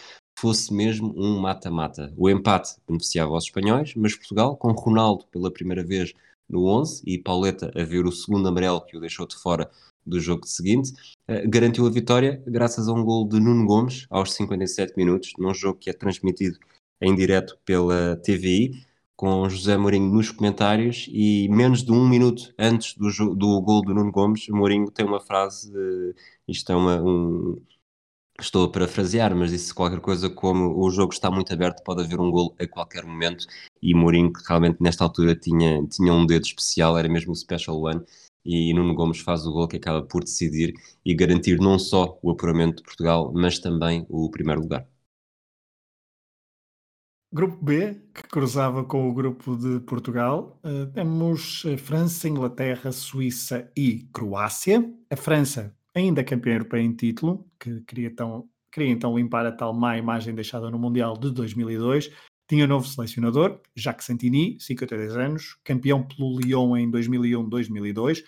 fosse mesmo um mata-mata. O empate beneficiava os espanhóis, mas Portugal, com Ronaldo pela primeira vez no 11 e Pauleta a ver o segundo amarelo que o deixou de fora do jogo seguinte, eh, garantiu a vitória graças a um gol de Nuno Gomes aos 57 minutos, num jogo que é transmitido em direto pela TVI. com José Mourinho nos comentários e menos de um minuto antes do, do gol do Nuno Gomes, Mourinho tem uma frase, uh, isto é uma, um, estou a parafrasear, mas disse qualquer coisa como o jogo está muito aberto, pode haver um gol a qualquer momento e Mourinho que realmente nesta altura tinha, tinha um dedo especial, era mesmo o special one e Nuno Gomes faz o gol que acaba por decidir e garantir não só o apuramento de Portugal, mas também o primeiro lugar.
Grupo B, que cruzava com o grupo de Portugal, uh, temos França, Inglaterra, Suíça e Croácia. A França, ainda campeã europeia em título, que queria, tão, queria então limpar a tal má imagem deixada no Mundial de 2002, tinha novo selecionador, Jacques Santini, 52 anos, campeão pelo Lyon em 2001-2002,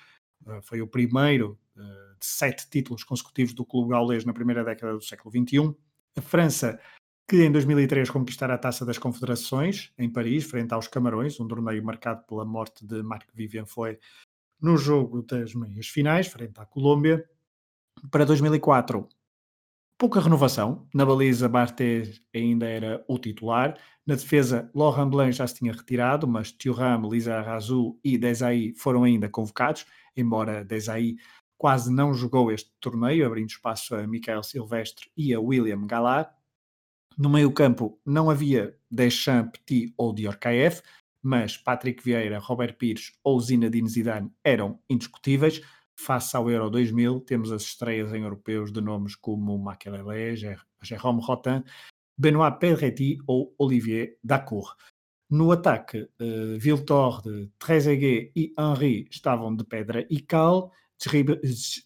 uh, foi o primeiro uh, de sete títulos consecutivos do clube gaulês na primeira década do século XXI. A França que em 2003 conquistara a Taça das Confederações em Paris, frente aos Camarões, um torneio marcado pela morte de Marc Vivien foi no jogo das meias finais, frente à Colômbia. Para 2004, pouca renovação. Na baliza, Barthez ainda era o titular. Na defesa, Laurent Blanc já se tinha retirado, mas Thuram, Lisa Razou e Desailly foram ainda convocados, embora Desailly quase não jogou este torneio, abrindo espaço a Michael Silvestre e a William Galard. No meio-campo não havia Deschamps, Petit ou Diorcaeff, mas Patrick Vieira, Robert Pires ou Zinedine Zidane eram indiscutíveis. Face ao Euro 2000, temos as estreias em europeus de nomes como Makelele, Jérôme Rotin, Benoît Pedretti ou Olivier Dacour. No ataque, uh, Viltord, Trezeguet e Henry estavam de pedra e cal,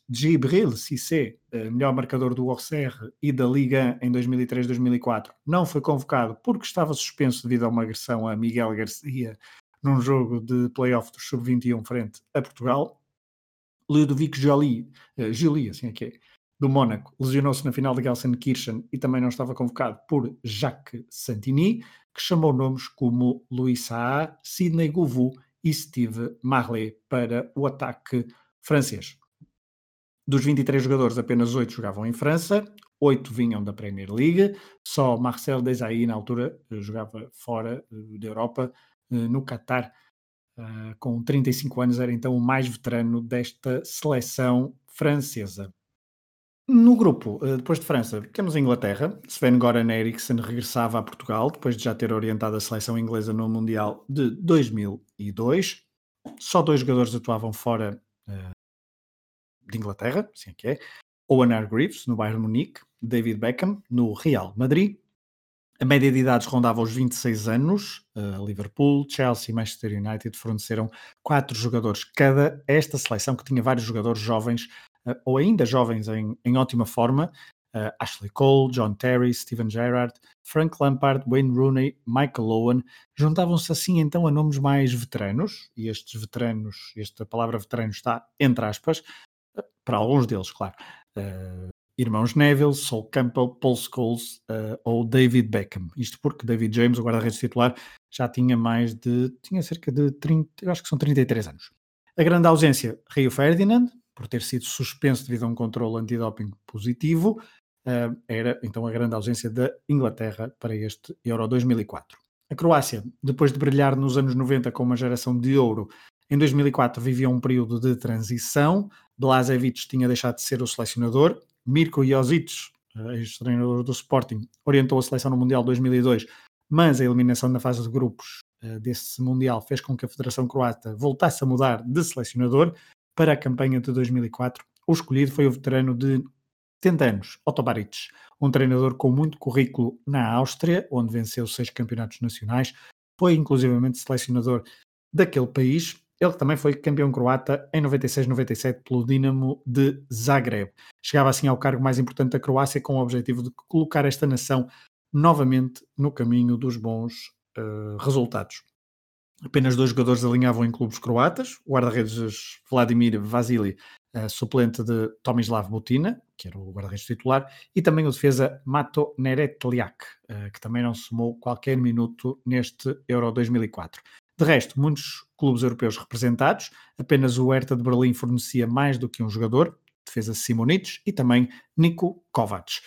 Djibril Cissé, eh, melhor marcador do Auxerre e da Liga em 2003-2004, não foi convocado porque estava suspenso devido a uma agressão a Miguel Garcia num jogo de playoff do Sub-21 frente a Portugal. Ludovic Joly, uh, Joly, assim é que é, do Mónaco, lesionou-se na final de Gelsenkirchen e também não estava convocado por Jacques Santini, que chamou nomes como Louis Saá, Sidney Govou e Steve Marley para o ataque francês. Dos 23 jogadores, apenas 8 jogavam em França, 8 vinham da Premier League, só Marcel Desailly, na altura, jogava fora eh, da Europa, eh, no Qatar, eh, com 35 anos, era então o mais veterano desta seleção francesa. No grupo, depois de França, temos a Inglaterra. Sven-Goran Eriksson regressava a Portugal, depois de já ter orientado a seleção inglesa no Mundial de 2002. Só dois jogadores atuavam fora de Inglaterra, assim é que é, Owen Hargreaves no Bayern Munique, David Beckham no Real Madrid. A média de idades rondava os 26 anos. Uh, Liverpool, Chelsea e Manchester United forneceram quatro jogadores cada. Esta seleção que tinha vários jogadores jovens uh, ou ainda jovens em, em ótima forma. Uh, Ashley Cole, John Terry, Steven Gerrard, Frank Lampard, Wayne Rooney, Michael Owen, juntavam-se assim então a nomes mais veteranos, e estes veteranos, esta palavra veterano está entre aspas, para alguns deles, claro. Uh, irmãos Neville, Sol Campbell, Paul Scholes uh, ou David Beckham. Isto porque David James, o guarda-redes titular, já tinha mais de. tinha cerca de 30, eu acho que são 33 anos. A grande ausência, Rio Ferdinand, por ter sido suspenso devido a um controle antidoping positivo, uh, era então a grande ausência da Inglaterra para este Euro 2004. A Croácia, depois de brilhar nos anos 90 com uma geração de ouro, em 2004 vivia um período de transição. Blazevic tinha deixado de ser o selecionador. Mirko Josic, eh, ex-treinador do Sporting, orientou a seleção no Mundial 2002, mas a eliminação na fase de grupos uh, desse Mundial fez com que a Federação Croata voltasse a mudar de selecionador para a campanha de 2004. O escolhido foi o veterano de 70 anos, Otto Baric, um treinador com muito currículo na Áustria, onde venceu seis campeonatos nacionais, foi inclusivamente selecionador daquele país ele também foi campeão croata em 96-97 pelo Dinamo de Zagreb. Chegava assim ao cargo mais importante da Croácia com o objetivo de colocar esta nação novamente no caminho dos bons uh, resultados. Apenas dois jogadores alinhavam em clubes croatas, o guarda-redes Vladimir Vasily, uh, suplente de Tomislav Butina, que era o guarda-redes titular, e também o defesa Mato Neretliak, uh, que também não somou qualquer minuto neste Euro 2004. De resto, muitos clubes europeus representados, apenas o Hertha de Berlim fornecia mais do que um jogador, defesa Simonides e também Nico Kovac.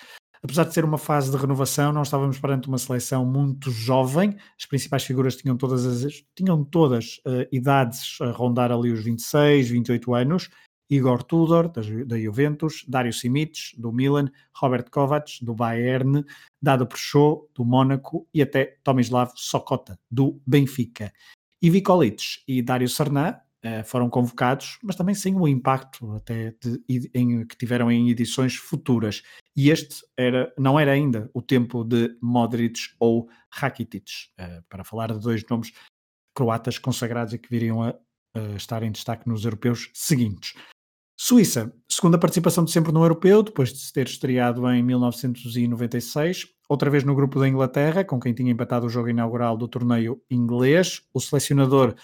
Apesar de ser uma fase de renovação, não estávamos perante uma seleção muito jovem. As principais figuras tinham todas as tinham todas uh, idades a rondar ali os 26, 28 anos. Igor Tudor, da, da Juventus, Dario Simic, do Milan, Robert Kovac, do Bayern, Dado Prechot, do Mónaco e até Tomislav Sokota, do Benfica. Ivi Kolic e Dário Sarnat uh, foram convocados, mas também sem o impacto até de, em, que tiveram em edições futuras. E este era, não era ainda o tempo de Modric ou Rakitic, uh, para falar de dois nomes croatas consagrados e que viriam a, a estar em destaque nos europeus seguintes. Suíça, segunda participação de sempre no europeu, depois de se ter estreado em 1996, outra vez no grupo da Inglaterra, com quem tinha empatado o jogo inaugural do torneio inglês. O selecionador,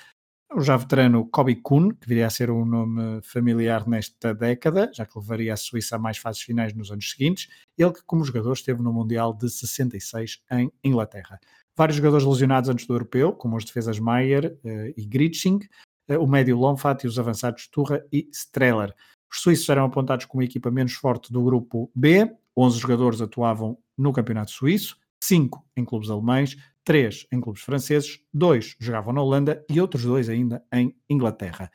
o já veterano Kobe Kuhn, que viria a ser um nome familiar nesta década, já que levaria a Suíça a mais fases finais nos anos seguintes. Ele que, como jogador, esteve no Mundial de 66 em Inglaterra. Vários jogadores lesionados antes do europeu, como os defesas Maier uh, e Gritsching, o médio Lomfat e os avançados Turra e Streller. Os suíços eram apontados como a equipa menos forte do grupo B, 11 jogadores atuavam no campeonato suíço, 5 em clubes alemães, 3 em clubes franceses, 2 jogavam na Holanda e outros dois ainda em Inglaterra.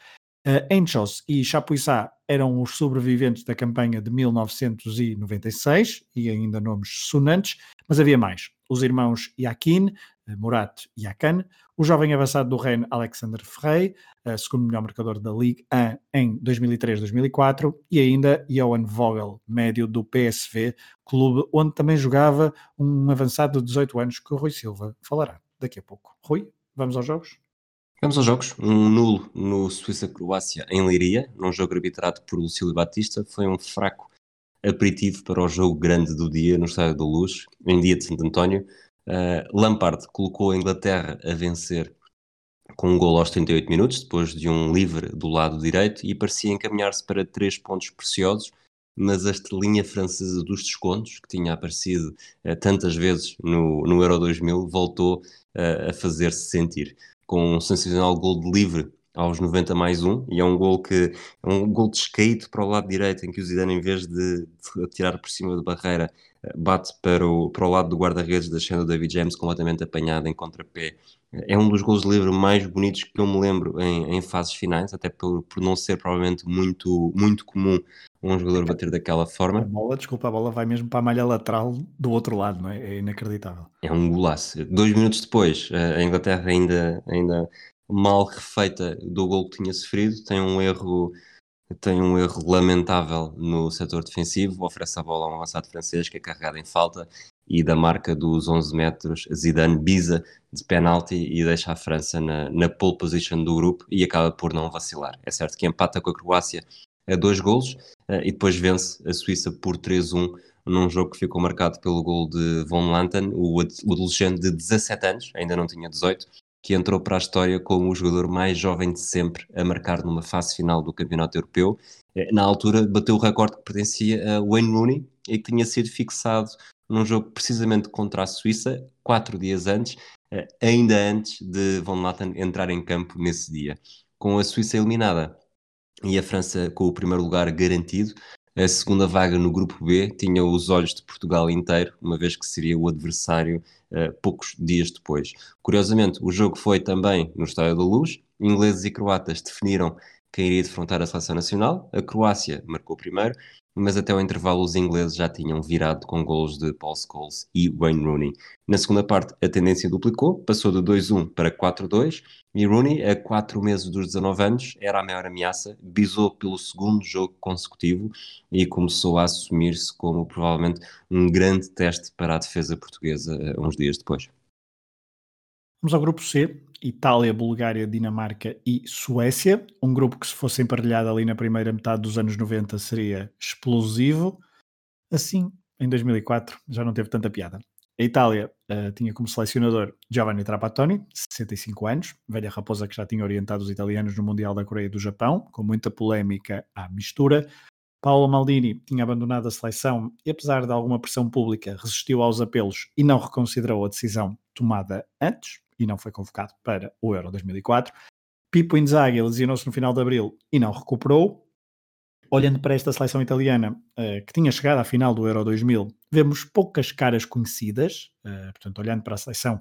Uh, Enchos e Chapuisat eram os sobreviventes da campanha de 1996 e ainda nomes sonantes, mas havia mais. Os irmãos Yakin, eh, Murat e Akan, o jovem avançado do Rennes Alexander Frey, uh, segundo melhor marcador da Ligue 1 em 2003-2004, e ainda Johan Vogel, médio do PSV, clube onde também jogava um avançado de 18 anos que o Rui Silva falará daqui a pouco. Rui, vamos aos jogos?
Vamos aos jogos. Um nulo no Suíça-Croácia em Leiria, num jogo arbitrado por Lucílio Batista. Foi um fraco aperitivo para o jogo grande do dia no Estádio da Luz, em dia de Santo António. Uh, Lampard colocou a Inglaterra a vencer com um gol aos 38 minutos, depois de um livre do lado direito, e parecia encaminhar-se para três pontos preciosos, mas a estrelinha francesa dos descontos, que tinha aparecido uh, tantas vezes no, no Euro 2000, voltou uh, a fazer-se sentir. Com um sensacional gol de livre aos 90 mais um, e é um gol que é um gol descaído para o lado direito, em que o Zidane, em vez de, de atirar por cima da barreira, bate para o, para o lado do guarda-redes, deixando o David James completamente apanhado em contrapé. É um dos gols de livre mais bonitos que eu me lembro em, em fases finais, até por, por não ser provavelmente muito, muito comum um jogador bater daquela forma. A
bola, desculpa, a bola vai mesmo para a malha lateral do outro lado, não é? É inacreditável.
É um golaço. Dois minutos depois, a Inglaterra ainda, ainda mal refeita do gol que tinha sofrido, tem um erro tem um erro lamentável no setor defensivo, oferece a bola a um avançado francês que é carregado em falta e da marca dos 11 metros Zidane bisa de penalti e deixa a França na, na pole position do grupo e acaba por não vacilar. É certo que empata com a Croácia a dois golos uh, e depois vence a Suíça por 3-1 num jogo que ficou marcado pelo gol de Von Lanten, o adolescente de 17 anos, ainda não tinha 18, que entrou para a história como o jogador mais jovem de sempre a marcar numa fase final do Campeonato Europeu. Eh, na altura bateu o recorde que pertencia a Wayne Rooney e que tinha sido fixado num jogo precisamente contra a Suíça, quatro dias antes, eh, ainda antes de Von Latten entrar em campo nesse dia. Com a Suíça eliminada, e a França com o primeiro lugar garantido. A segunda vaga no grupo B tinha os olhos de Portugal inteiro, uma vez que seria o adversário uh, poucos dias depois. Curiosamente, o jogo foi também no Estádio da Luz. Ingleses e croatas definiram quem iria defrontar a seleção nacional. A Croácia marcou primeiro mas até ao intervalo os ingleses já tinham virado com gols de Paul Scholes e Wayne Rooney. Na segunda parte, a tendência duplicou, passou de 2-1 para 4-2 e Rooney, a 4 meses dos 19 anos, era a maior ameaça, bisou pelo segundo jogo consecutivo e começou a assumir-se como provavelmente um grande teste para a defesa portuguesa eh, uns dias depois.
Vamos ao grupo C, Itália, Bulgária, Dinamarca e Suécia. Um grupo que, se fosse emparelhado ali na primeira metade dos anos 90, seria explosivo. Assim, em 2004, já não teve tanta piada. A Itália uh, tinha como selecionador Giovanni Trapattoni, 65 anos, velha raposa que já tinha orientado os italianos no Mundial da Coreia e do Japão, com muita polémica à mistura. Paulo Maldini tinha abandonado a seleção e, apesar de alguma pressão pública, resistiu aos apelos e não reconsiderou a decisão tomada antes, e não foi convocado para o Euro 2004. Pipo Inzaghi lesionou-se no final de abril e não recuperou. olhando para esta seleção italiana uh, que tinha chegado à final do Euro 2000, vemos poucas caras conhecidas, uh, portanto, olhando para a seleção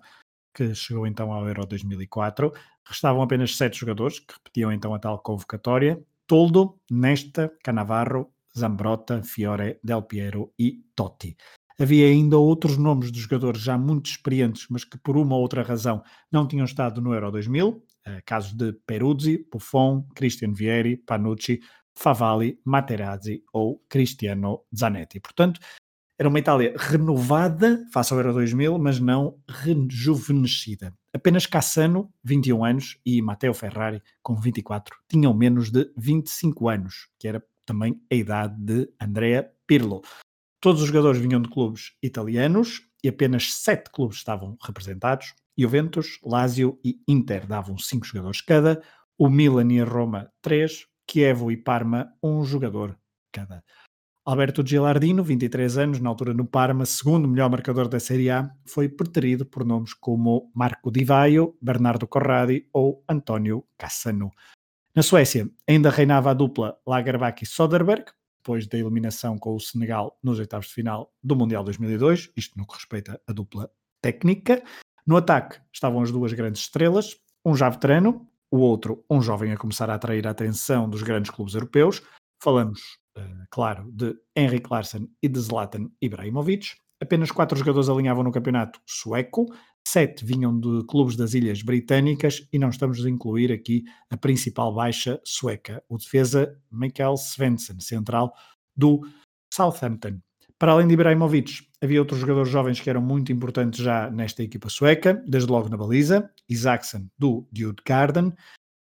que chegou então ao Euro 2004, restavam apenas sete jogadores que repetiam então a tal convocatória: Toldo, Nesta, Canavarro, Zambrotta, Fiore, Del Piero e Totti. Havia ainda outros nomes de jogadores já muito experientes, mas que por uma ou outra razão não tinham estado no Euro 2000, eh, casos de Peruzzi, Buffon, Christian Vieri, Panucci, Favalli, Materazzi ou Cristiano Zanetti. Portanto, era uma Itália renovada face ao Euro 2000, mas não rejuvenescida. Apenas Cassano, 21 anos, e Matteo Ferrari, com 24, tinham menos de 25 anos, que era também a idade de Andrea Pirlo. Todos os jogadores vinham de clubes italianos e apenas sete clubes estavam representados. Juventus, Lazio e Inter davam cinco jogadores cada, o Milan e a Roma três, Chievo e Parma um jogador cada. Alberto Gilardino, 23 anos, na altura no Parma, segundo melhor marcador da Série A, foi preterido por nomes como Marco Di Vaio, Bernardo Corradi ou António Cassano. Na Suécia, ainda reinava a dupla Lagerbach e Soderberg, depois da eliminação com o Senegal nos oitavos de final do Mundial 2002, isto no que respeita à dupla técnica. No ataque estavam as duas grandes estrelas, um já veterano, o outro um jovem a começar a atrair a atenção dos grandes clubes europeus. Falamos uh, claro, de Henrik Larsson e de Zlatan Ibrahimovic. Apenas quatro jogadores alinhavam no campeonato sueco, sete vinham de clubes das Ilhas Britânicas e não estamos a incluir aqui a principal baixa sueca, o defesa Mikael Svensson, central do Southampton. Para além de Ibrahimovic, havia outros jogadores jovens que eram muito importantes já nesta equipa sueca, desde logo na baliza, Isaacson do Garden,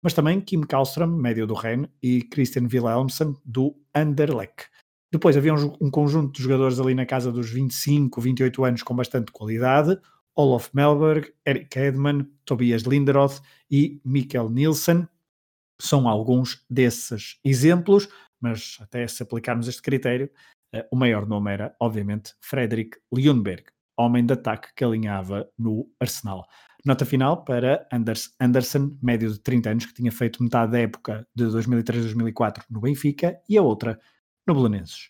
mas também Kim Kallström, médio do Rennes, e Christian Wilhelmsen, do Anderlecht. Depois havia um, um, conjunto de jogadores ali na casa dos 25, 28 anos com bastante qualidade, Olof Melberg, Erik Edman, Tobias Linderoth e Mikkel Nielsen. São alguns desses exemplos, mas até se aplicarmos este critério, uh, o maior nome era, obviamente, Fredrik Ljungberg, homem de ataque que alinhava no Arsenal. Nota final para Anders Anderson, médio de 30 anos, que tinha feito metade da época de 2003-2004 no Benfica e a outra no Belenenses.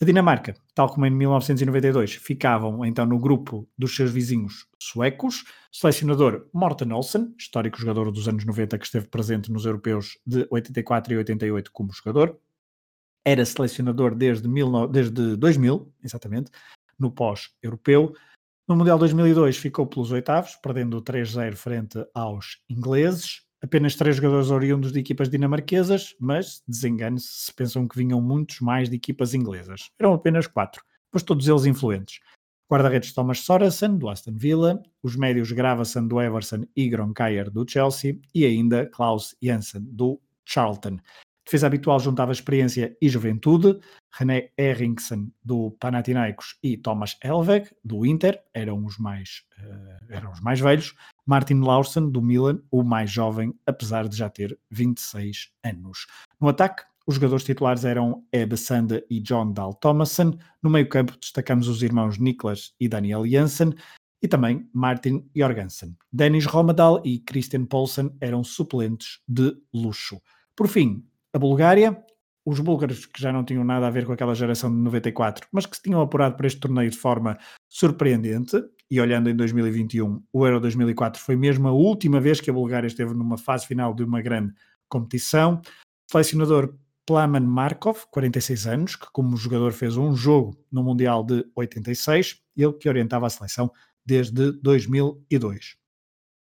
A Dinamarca, tal como em 1992, ficavam então no grupo dos seus vizinhos suecos. Selecionador Morten Olsen, histórico jogador dos anos 90 que esteve presente nos europeus de 84 e 88 como jogador. Era selecionador desde, mil, desde 2000, exatamente, no pós-europeu. No Mundial 2002 ficou pelos oitavos, perdendo 3-0 frente aos ingleses. Apenas três jogadores oriundos de equipas dinamarquesas, mas desengane-se se pensam que vinham muitos mais de equipas inglesas. Eram apenas quatro, pois todos eles influentes. Guarda-redes Thomas Sorensen, do Aston Villa, os médios Gravason, do Everson e Gronkayer, do Chelsea, e ainda Klaus Janssen, do Charlton. Defesa habitual juntava experiência e juventude. René Erringsen, do Panathinaikos, e Thomas Elveg, do Inter, eram os mais, uh, eram os mais velhos. Martin Laursen, do Milan, o mais jovem, apesar de já ter 26 anos. No ataque, os jogadores titulares eram Ebbe Sanda e John Dahl Thomason. No meio-campo, destacamos os irmãos Niklas e Daniel Janssen e também Martin Jorgensen. Dennis Romadal e Christian Poulsen eram suplentes de luxo. Por fim, a Bulgária, os búlgaros que já não tinham nada a ver com aquela geração de 94, mas que se tinham apurado para este torneio de forma surpreendente, e olhando em 2021, o Euro 2004 foi mesmo a última vez que a Bulgária esteve numa fase final de uma grande competição. Selecionador Plaman Markov, 46 anos, que como jogador fez um jogo no Mundial de 86, ele que orientava a seleção desde 2002.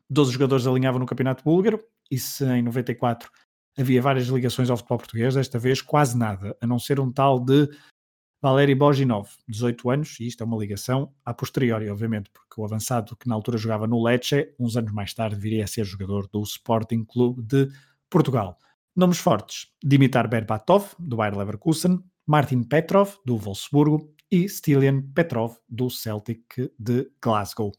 12 jogadores alinhavam no Campeonato Búlgaro, e se em 94 havia várias ligações ao futebol português, desta vez quase nada, a não ser um tal de Valeri Boginov, 18 anos, e isto é uma ligação a posteriori, obviamente, porque o avançado que na altura jogava no Lecce, uns anos mais tarde viria a ser jogador do Sporting Clube de Portugal. Nomes fortes: Dimitar Berbatov, do Bayer Leverkusen, Martin Petrov, do Wolfsburgo e Stilian Petrov, do Celtic de Glasgow.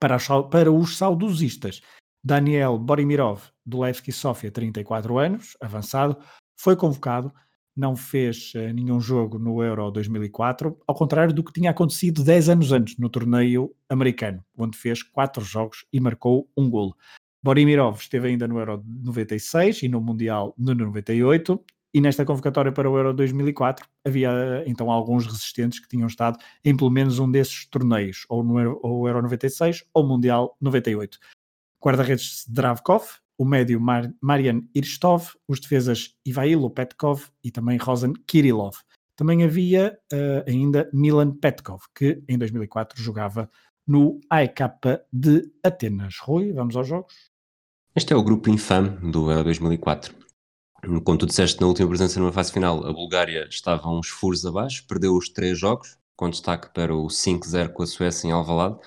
Para, para os saudosistas, Daniel Borimirov, do Levski Sofia, 34 anos, avançado, foi convocado, não fez uh, nenhum jogo no Euro 2004, ao contrário do que tinha acontecido 10 anos antes no torneio americano, onde fez 4 jogos e marcou um golo. Borimirov esteve ainda no Euro 96 e no Mundial no 98 e nesta convocatória para o Euro 2004 havia então alguns resistentes que tinham estado em pelo menos um desses torneios, ou no Euro, Euro 96 ou Mundial 98. Guarda-redes Zdravkov, o médio Mar Marian Irstov, os defesas Ivailo Petkov e também Rosen Kirillov. Também havia uh, ainda Milan Petkov, que em 2004 jogava no AEK de Atenas. Rui, vamos aos jogos?
Este é o grupo infame do Euro 2004. Como tu disseste na última presença numa fase final, a Bulgária estava uns furos abaixo, perdeu os três jogos, com destaque para o 5-0 com a Suécia em Alvalade,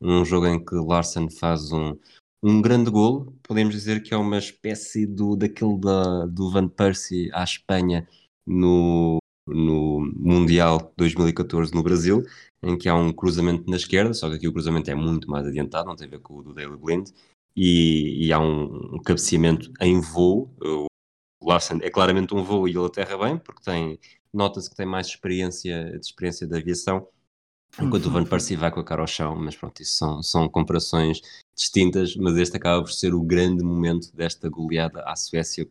um jogo em que Larsen faz um, um grande golo, podemos dizer que é uma espécie do, daquele da, do Van Persie à Espanha no, no Mundial 2014 no Brasil, em que há um cruzamento na esquerda, só que aqui o cruzamento é muito mais adiantado, não tem a ver com o do Daily Blind, e, e há um, um, cabeceamento em voo. O Larsen é claramente um voo e ele aterra bem, porque tem nota-se que tem mais experiência de experiência de aviação, enquanto uhum. o Van Persie vai com a cara ao chão, mas pronto, isso são, são comparações distintas, mas este acaba por ser o grande momento desta goleada à Suécia,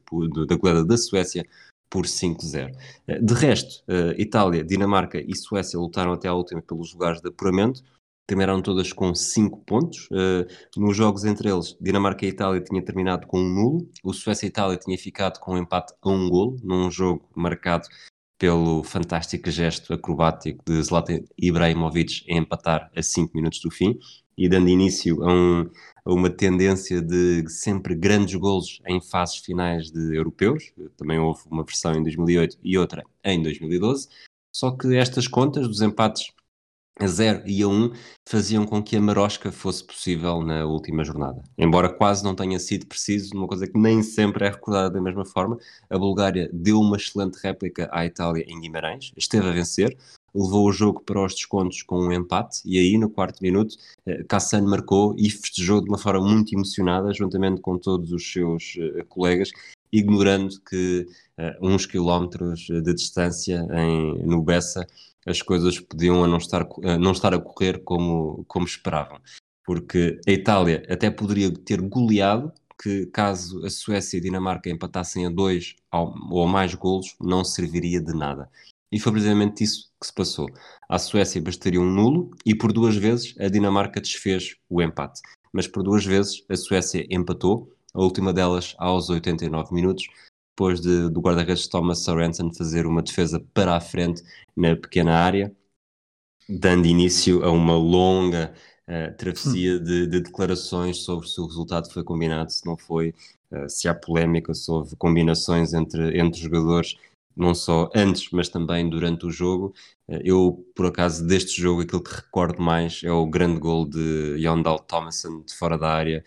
da goleada da Suécia por 5-0. Eh, de resto, eh, Itália, Dinamarca e Suécia lutaram até à última pelos lugares de apuramento, terminaram todas com 5 pontos. Eh, nos jogos entre eles, Dinamarca e Itália tinha terminado com um nulo, o Suécia e Itália tinha ficado com um empate a um golo, num jogo marcado pelo fantástico gesto acrobático de Zlatan Ibrahimovic em empatar a 5 minutos do fim e dando início a, um, a, uma tendência de sempre grandes golos em fases finais de europeus. Também houve uma versão em 2008 e outra em 2012. Só que estas contas dos empates a 0 e a 1 faziam com que a marosca fosse possível na última jornada. Embora quase não tenha sido preciso, uma coisa que nem sempre é recordada da mesma forma, a Bulgária deu uma excelente réplica à Itália em Guimarães, esteve a vencer, levou o jogo para os descontos com um empate e aí no quarto minuto Cassano eh, marcou e festejou de uma forma muito emocionada juntamente com todos os seus uh, colegas ignorando que uh, uns quilómetros de distância em, no Bessa as coisas podiam não estar, não estar a correr como, como esperavam. Porque a Itália até poderia ter goleado que caso a Suécia e a Dinamarca empatassem a dois ou mais golos não serviria de nada e foi precisamente isso que se passou. À Suécia bastaria um nulo e por duas vezes a Dinamarca desfez o empate. Mas por duas vezes a Suécia empatou, a última delas aos 89 minutos, depois de, do guarda-redes Thomas Sorensen fazer uma defesa para a frente na pequena área, dando início a uma longa uh, travessia de, de, declarações sobre se o resultado foi combinado, se não foi, uh, se há polémica, se houve combinações entre, entre jogadores não só antes, mas também durante o jogo. Eh, eu, por acaso, deste jogo, aquilo que recordo mais é o grande gol de Yondal Thomason de fora da área,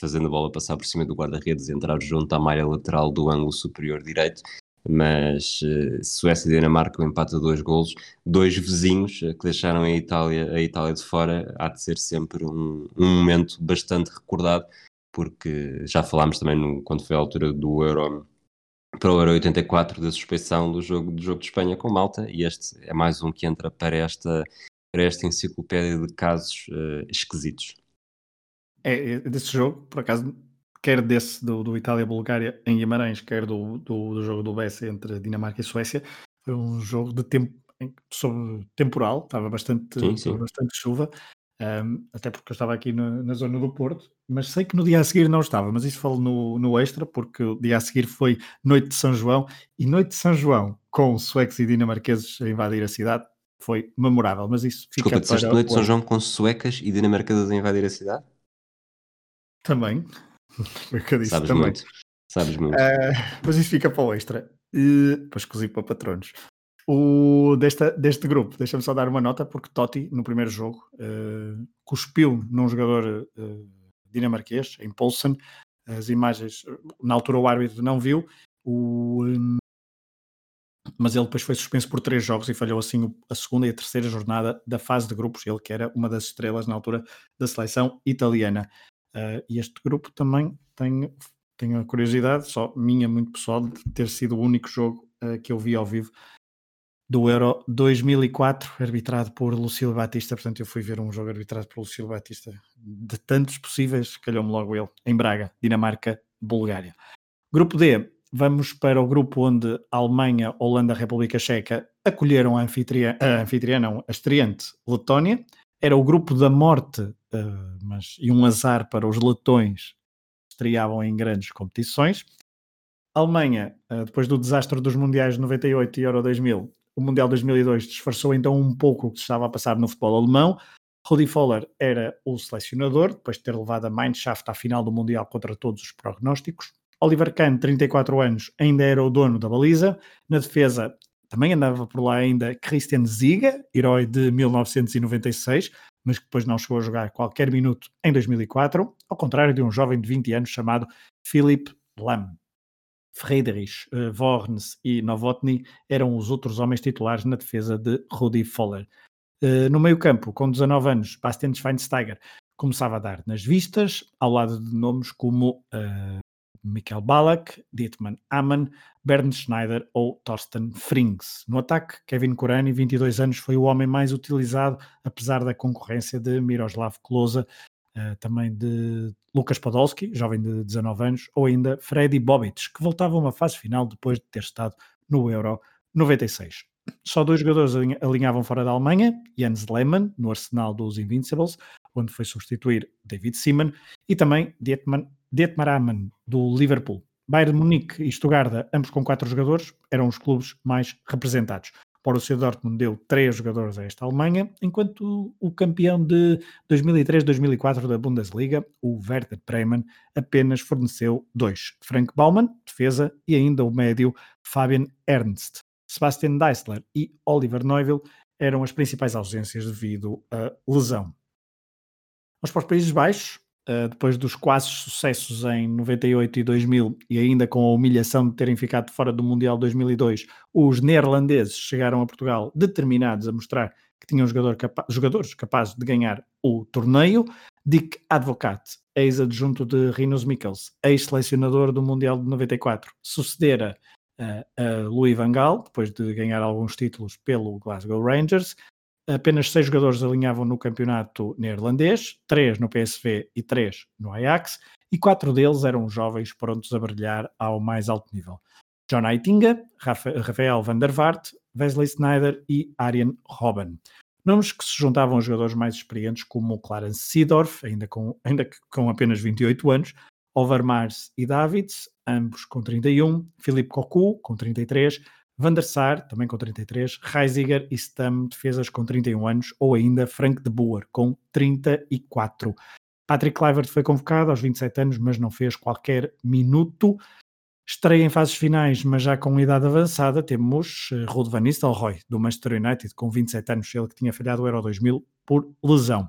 fazendo a bola passar por cima do guarda-redes e entrar junto à malha lateral do ângulo superior direito. Mas uh, Suécia e Dinamarca, o empate a dois golos, dois vizinhos que deixaram a Itália, a Itália de fora, há de ser sempre um, um momento bastante recordado, porque já falámos também no, quando foi a altura do Euro para o Euro 84 da suspeição do jogo, do jogo de Espanha com Malta e este é mais um que entra para esta, para esta enciclopédia de casos uh, esquisitos.
É, é, desse jogo, por acaso, quer desse do, do Itália-Bulgária em Guimarães, quer do, do, do jogo do BS entre Dinamarca e Suécia, foi um jogo de tempo sobre temporal, estava bastante, sim, sim. Estava bastante chuva um, até porque eu estava aqui na, na, zona do Porto, mas sei que no dia a seguir não estava, mas isso falo no, no extra, porque o dia a seguir foi Noite de São João, e Noite de São João com suecos e dinamarqueses a invadir a cidade foi memorável, mas isso fica
Desculpa, disseste Noite de São João com suecas e dinamarquesas a invadir a cidade?
Também, foi o que eu disse
Sabes
também.
muito, sabes muito.
Uh, mas isso fica para o extra, e depois cozido para patronos. O, desta, deste grupo, deixa-me só dar uma nota, porque Totti, no primeiro jogo, uh, cuspiu num jogador uh, dinamarquês, em Poulsen. As imagens, na altura o árbitro não viu, o, um, mas ele depois foi suspenso por três jogos e falhou assim a segunda e a terceira jornada da fase de grupos, ele que era uma das estrelas na altura da seleção italiana. Uh, e este grupo também tem, tenho a curiosidade, só minha muito pessoal, de ter sido o único jogo uh, que eu vi ao vivo do Euro 2004, arbitrado por Lucílio Batista. Portanto, eu fui ver um jogo arbitrado por Lucílio Batista de tantos possíveis, calhou-me logo ele, em Braga, Dinamarca, Bulgária. Grupo D, vamos para o grupo onde Alemanha, Holanda, República Checa acolheram a anfitriã, a anfitriã não, a estreante Letónia. Era o grupo da morte, uh, mas e um azar para os letões que estreavam em grandes competições. A Alemanha, uh, depois do desastre dos Mundiais de 98 e Euro 2000, o Mundial 2002 disfarçou então um pouco o que estava a passar no futebol alemão. Rudi Foller era o selecionador, depois de ter levado a Mannschaft à final do Mundial contra todos os prognósticos. Oliver Kahn, 34 anos, ainda era o dono da baliza. Na defesa também andava por lá ainda Christian Ziga, herói de 1996, mas que depois não chegou a jogar qualquer minuto em 2004, ao contrário de um jovem de 20 anos chamado Philip Lam. Friedrich, uh, Worns e Novotny eram os outros homens titulares na defesa de Rudi Foller. Uh, no meio-campo, com 19 anos, Bastian Schweinsteiger começava a dar nas vistas, ao lado de nomes como uh, Michael Ballack, Dietmar Amann, Bernd Schneider ou Thorsten Frings. No ataque, Kevin Kurani, 22 anos, foi o homem mais utilizado, apesar da concorrência de Miroslav Klose, uh, também de Lucas Podolski, jovem de 19 anos, ou ainda Freddy Bobic, que voltava a uma fase final depois de ter estado no Euro 96. Só dois jogadores alinhavam fora da Alemanha, Jens Lehmann, no arsenal dos Invincibles, onde foi substituir David Seaman, e também Dietmar, Amann, do Liverpool. Bayern Munique e Stuttgart, ambos com quatro jogadores, eram os clubes mais representados. Borussia Dortmund deu três jogadores a esta Alemanha, enquanto o campeão de 2003-2004 da Bundesliga, o Werder Bremen, apenas forneceu dois: Frank Baumann, defesa, e ainda o médio Fabian Ernst. Sebastian Deisler e Oliver Neuville eram as principais ausências devido à lesão. Vamos para os Países Baixos, uh, depois dos quase sucessos em 98 e 2000 e ainda com a humilhação de terem ficado fora do Mundial 2002, os neerlandeses chegaram a Portugal determinados a mostrar que tinham jogador capa jogadores capazes de ganhar o torneio. Dick Advocat, ex-adjunto de Rinos Mikkels, ex-selecionador do Mundial de 94, sucedera uh, a Louis Van Gaal, depois de ganhar alguns títulos pelo Glasgow Rangers, apenas seis jogadores alinhavam no campeonato neerlandês, três no PSV e três no Ajax, e quatro deles eram jovens prontos a brilhar ao mais alto nível. John Aitinga, Rafael van der Vaart, Wesley Snyder e Arjen Robben. Nomes que se juntavam a jogadores mais experientes como Clarence Seedorf, ainda com, ainda com apenas 28 anos, Overmars e Davids, ambos com 31, Philippe Cocu, com 33, Van der Sar, também com 33, Reisiger e Stam, defesas com 31 anos, ou ainda Frank de Boer, com 34. Patrick Kluivert foi convocado aos 27 anos, mas não fez qualquer minuto. Estreia em fases finais, mas já com idade avançada, temos uh, Ruud van Nistelrooy, do Manchester United, com 27 anos, ele que tinha falhado o Euro 2000 por lesão.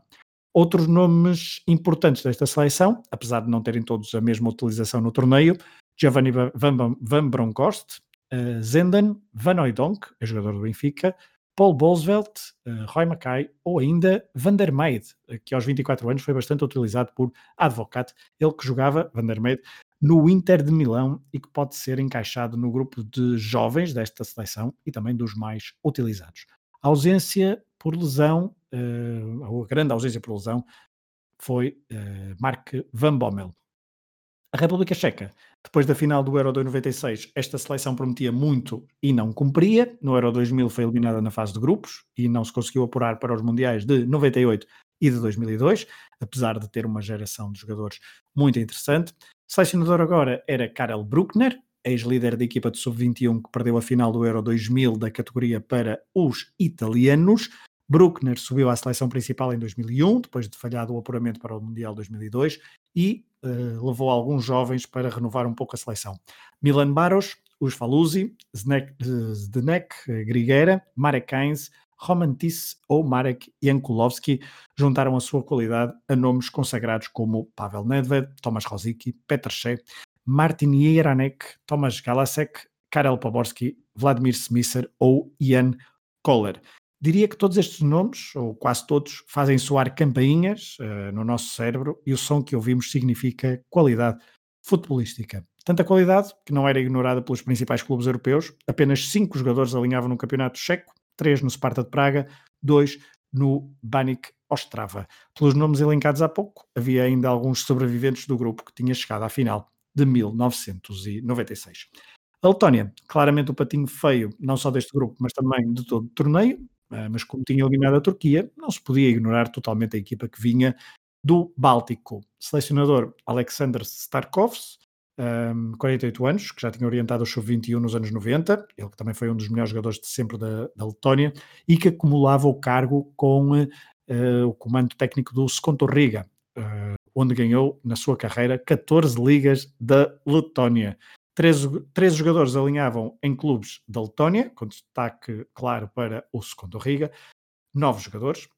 Outros nomes importantes desta seleção, apesar de não terem todos a mesma utilização no torneio, Giovanni Van, Van Bronckhorst, uh, Zenden, Van Oudonk, é jogador do Benfica, Paul Bosvelt, uh, Roy Mackay ou ainda Van der Meid, que aos 24 anos foi bastante utilizado por Advocat, ele que jogava, Van der Meid, no Inter de Milão e que pode ser encaixado no grupo de jovens desta seleção e também dos mais utilizados. A ausência por lesão, uh, a grande ausência por lesão, foi uh, Mark Van Bommel. A República Checa, depois da final do Euro 96, esta seleção prometia muito e não cumpria. No Euro 2000 foi eliminada na fase de grupos e não se conseguiu apurar para os Mundiais de 98 e de 2002, apesar de ter uma geração de jogadores muito interessante. Selecionador agora era Karel Bruckner, ex-líder da equipa de sub-21 que perdeu a final do Euro 2000 da categoria para os italianos. Bruckner subiu à seleção principal em 2001, depois de falhado o apuramento para o Mundial 2002, e uh, levou alguns jovens para renovar um pouco a seleção. Milan Baros, os Falusi, Zdenek Griguera, Marek Kainz, Roman Tiss ou Marek Jankulovski juntaram a sua qualidade a nomes consagrados como Pavel Nedved, Tomas Rosicky, Petr Cech, Martin Jeranek, Tomas Galasek, Karel Poborski, Vladimir Smisser ou Ian Kohler. Diria que todos estes nomes, ou quase todos, fazem soar campainhas uh, no nosso cérebro e o som que ouvimos significa qualidade futebolística. Tanta qualidade que não era ignorada pelos principais clubes europeus. Apenas cinco jogadores alinhavam no campeonato checo, três no Sparta de Praga, dois no Banik Ostrava. Pelos nomes elencados há pouco, havia ainda alguns sobreviventes do grupo que tinha chegado à final de 1996. A Letónia, claramente o patinho feio, não só deste grupo, mas também de todo o torneio, mas como tinha eliminado a Turquia, não se podia ignorar totalmente a equipa que vinha do Báltico. Selecionador Alexander Starkovs, um, 48 anos, que já tinha orientado o Sub-21 nos anos 90, ele que também foi um dos melhores jogadores de sempre da, da Letónia, e que acumulava o cargo com uh, o comando técnico do Skontorriga, uh, onde ganhou na sua carreira 14 ligas da Letónia. 13, 13 jogadores alinhavam em clubes da Letónia, com destaque claro para o Skontorriga, 9 jogadores,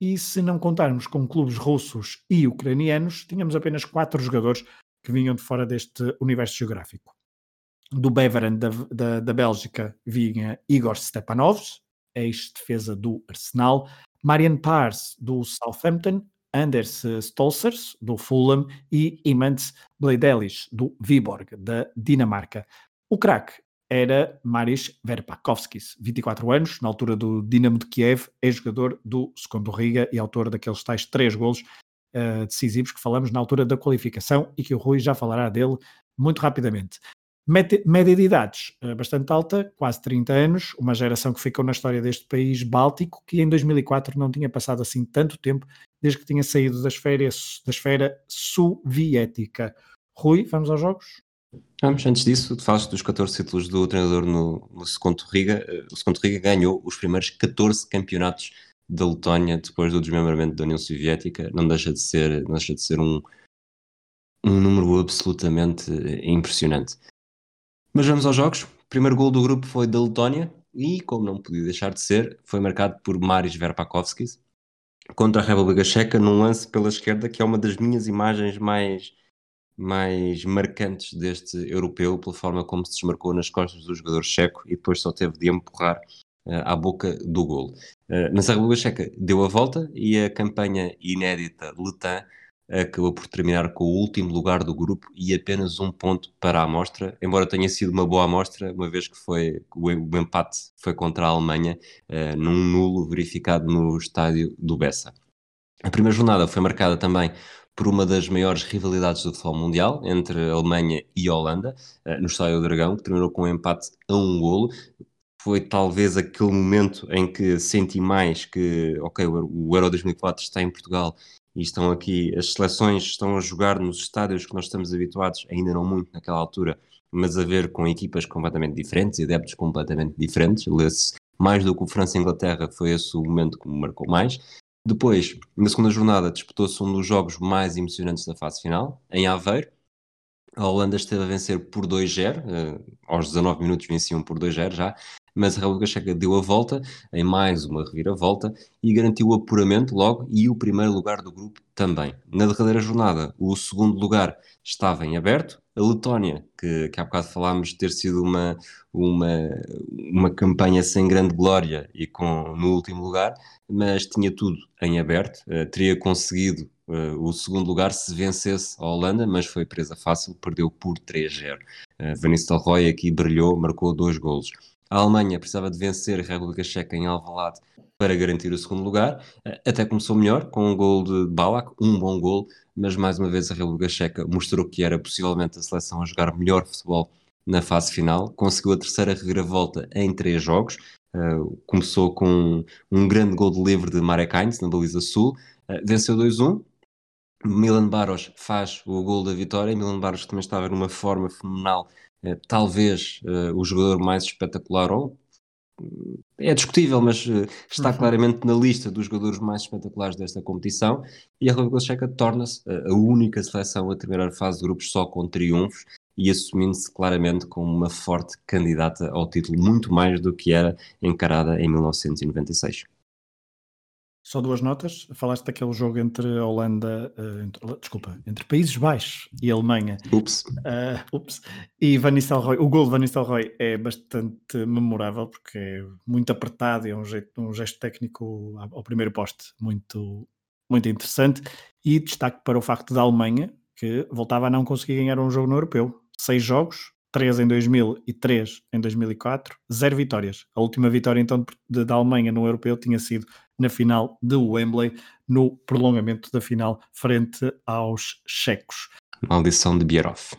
e se não contarmos com clubes russos e ucranianos, tínhamos apenas 4 jogadores que vinham de fora deste universo geográfico. Do Beveren da, da, da Bélgica vinha Igor Stepanovs, ex-defesa do Arsenal, Marian Pars do Southampton, Anders Stolzers do Fulham e Imants Bledelis do Viborg da Dinamarca. O craque era Maris Verpakovskis, 24 anos, na altura do Dinamo de Kiev, ex-jogador do Segundo Riga e autor daqueles tais três golos uh, decisivos que falamos na altura da qualificação e que o Rui já falará dele muito rapidamente. Média de idades uh, bastante alta, quase 30 anos, uma geração que ficou na história deste país báltico, que em 2004 não tinha passado assim tanto tempo desde que tinha saído das férias, da esfera soviética. Rui, vamos aos jogos?
Vamos, antes disso, tu falaste dos 14 títulos do treinador no, no Seconto Riga. Eh, o Seconto Riga ganhou os primeiros 14 campeonatos da Letónia depois do desmembramento da União Soviética não deixa de ser, deixa de ser um, um número absolutamente impressionante. Mas vamos aos jogos. O primeiro gol do grupo foi da Letónia e, como não podia deixar de ser, foi marcado por Maris Verpakovskis contra a República Checa num lance pela esquerda que é uma das minhas imagens mais mais marcantes deste europeu pela forma como se desmarcou nas costas do jogador checo e depois só teve de empurrar uh, à boca do golo. Uh, na República Checa deu a volta e a campanha inédita Letã acabou por terminar com o último lugar do grupo e apenas um ponto para a amostra, embora tenha sido uma boa amostra, uma vez que foi o, empate foi contra a Alemanha, uh, num nulo verificado no estádio do Bessa. A primeira jornada foi marcada também por uma das maiores rivalidades do futebol mundial entre a Alemanha e a Holanda, uh, no Estádio do Dragão, que terminou com um empate a um golo foi talvez aquele momento em que senti mais que, ok, o Euro 2004 está em Portugal e estão aqui, as seleções estão a jogar nos estádios que nós estamos habituados, ainda não muito naquela altura, mas a ver com equipas completamente diferentes e adeptos completamente diferentes. Mais do que o França e Inglaterra, foi esse o momento que me marcou mais. Depois, na segunda jornada, disputou-se um dos jogos mais emocionantes da fase final, em Aveiro, a Holanda esteve a vencer por 2-0, uh, eh, aos 19 minutos venciam por 2-0 já, mas a República Checa deu a volta em mais uma reviravolta e garantiu o apuramento logo e o primeiro lugar do grupo também. Na derradeira jornada, o segundo lugar estava em aberto. A Letónia, que, que há bocado falámos ter sido uma, uma, uma campanha sem grande glória e com no último lugar, mas tinha tudo em aberto, uh, teria conseguido Uh, o segundo lugar se vencesse a Holanda, mas foi presa fácil, perdeu por 3-0. Uh, Van Nistelrooy aqui brilhou, marcou dois golos. A Alemanha precisava de vencer a República Checa em Alvalade para garantir o segundo lugar. Até começou melhor, com um gol de Balak, um bom gol, mas mais uma vez a República Checa mostrou que era possivelmente a seleção a jogar melhor futebol na fase final. Conseguiu a terceira reviravolta em três jogos. Uh, começou com um, grande gol de livre de Marek Heinz na baliza sul. Uh, venceu 2-1, Milan Baros faz o gol da vitória. Milan Baros também estava numa forma fenomenal, eh, talvez eh, o jogador mais espetacular, ou é discutível, mas eh, está uhum. claramente na lista dos jogadores mais espetaculares desta competição. E a República Checa torna-se a única seleção a terminar a fase de grupos só com triunfos e assumindo-se claramente como uma forte candidata ao título, muito mais do que era encarada em 1996.
Só duas notas. Falaste daquele jogo entre a Holanda, uh, entre, desculpa, entre Países Baixos e Alemanha.
Ups.
Uh, ups. E Van Nistelrooy, o gol de Van Nistelrooy é bastante memorável porque é muito apertado e é um, jeito, um gesto técnico ao primeiro poste muito, muito interessante. E destaque para o facto da Alemanha, que voltava a não conseguir ganhar um jogo no europeu. Seis jogos, 3 em 2000 e 3 em 2004, zero vitórias. A última vitória então da Alemanha no europeu tinha sido na final de Wembley, no prolongamento da final frente aos checos.
Maldição de Bierhoff.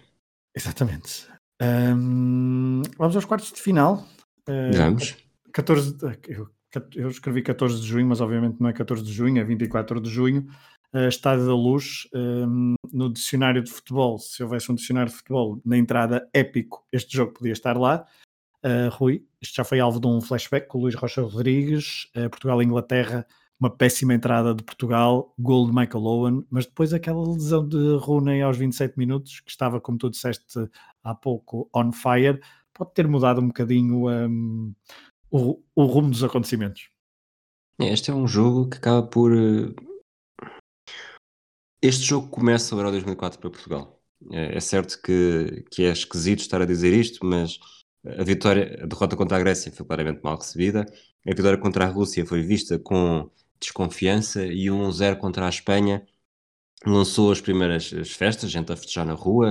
Exatamente. Um, vamos aos quartos de final.
Uh, vamos.
14, eu, eu, escrevi 14 de junho, mas obviamente não é 14 de junho, é 24 de junho. Uh, Estádio da Luz, um, no dicionário de futebol, se houvesse um dicionário de futebol na entrada épico, este jogo podia estar lá. Uh, Rui, isto já foi alvo de um flashback com o Luís Rocha Rodrigues, uh, Portugal-Inglaterra, uma péssima entrada de Portugal, gol de Michael Owen, mas depois aquela lesão de Rooney aos 27 minutos, que estava, como tu disseste há pouco, on fire, pode ter mudado um bocadinho um, o, o, rumo dos acontecimentos.
É, este é um jogo que acaba por. Eh, este jogo começa o Euro 2004 para Portugal. É, é certo que, que é esquisito estar a dizer isto, mas a vitória, a derrota contra a Grécia foi claramente mal recebida. A vitória contra a Rússia foi vista com desconfiança e um 1-0 contra a Espanha lançou as primeiras as festas, gente a festejar na rua,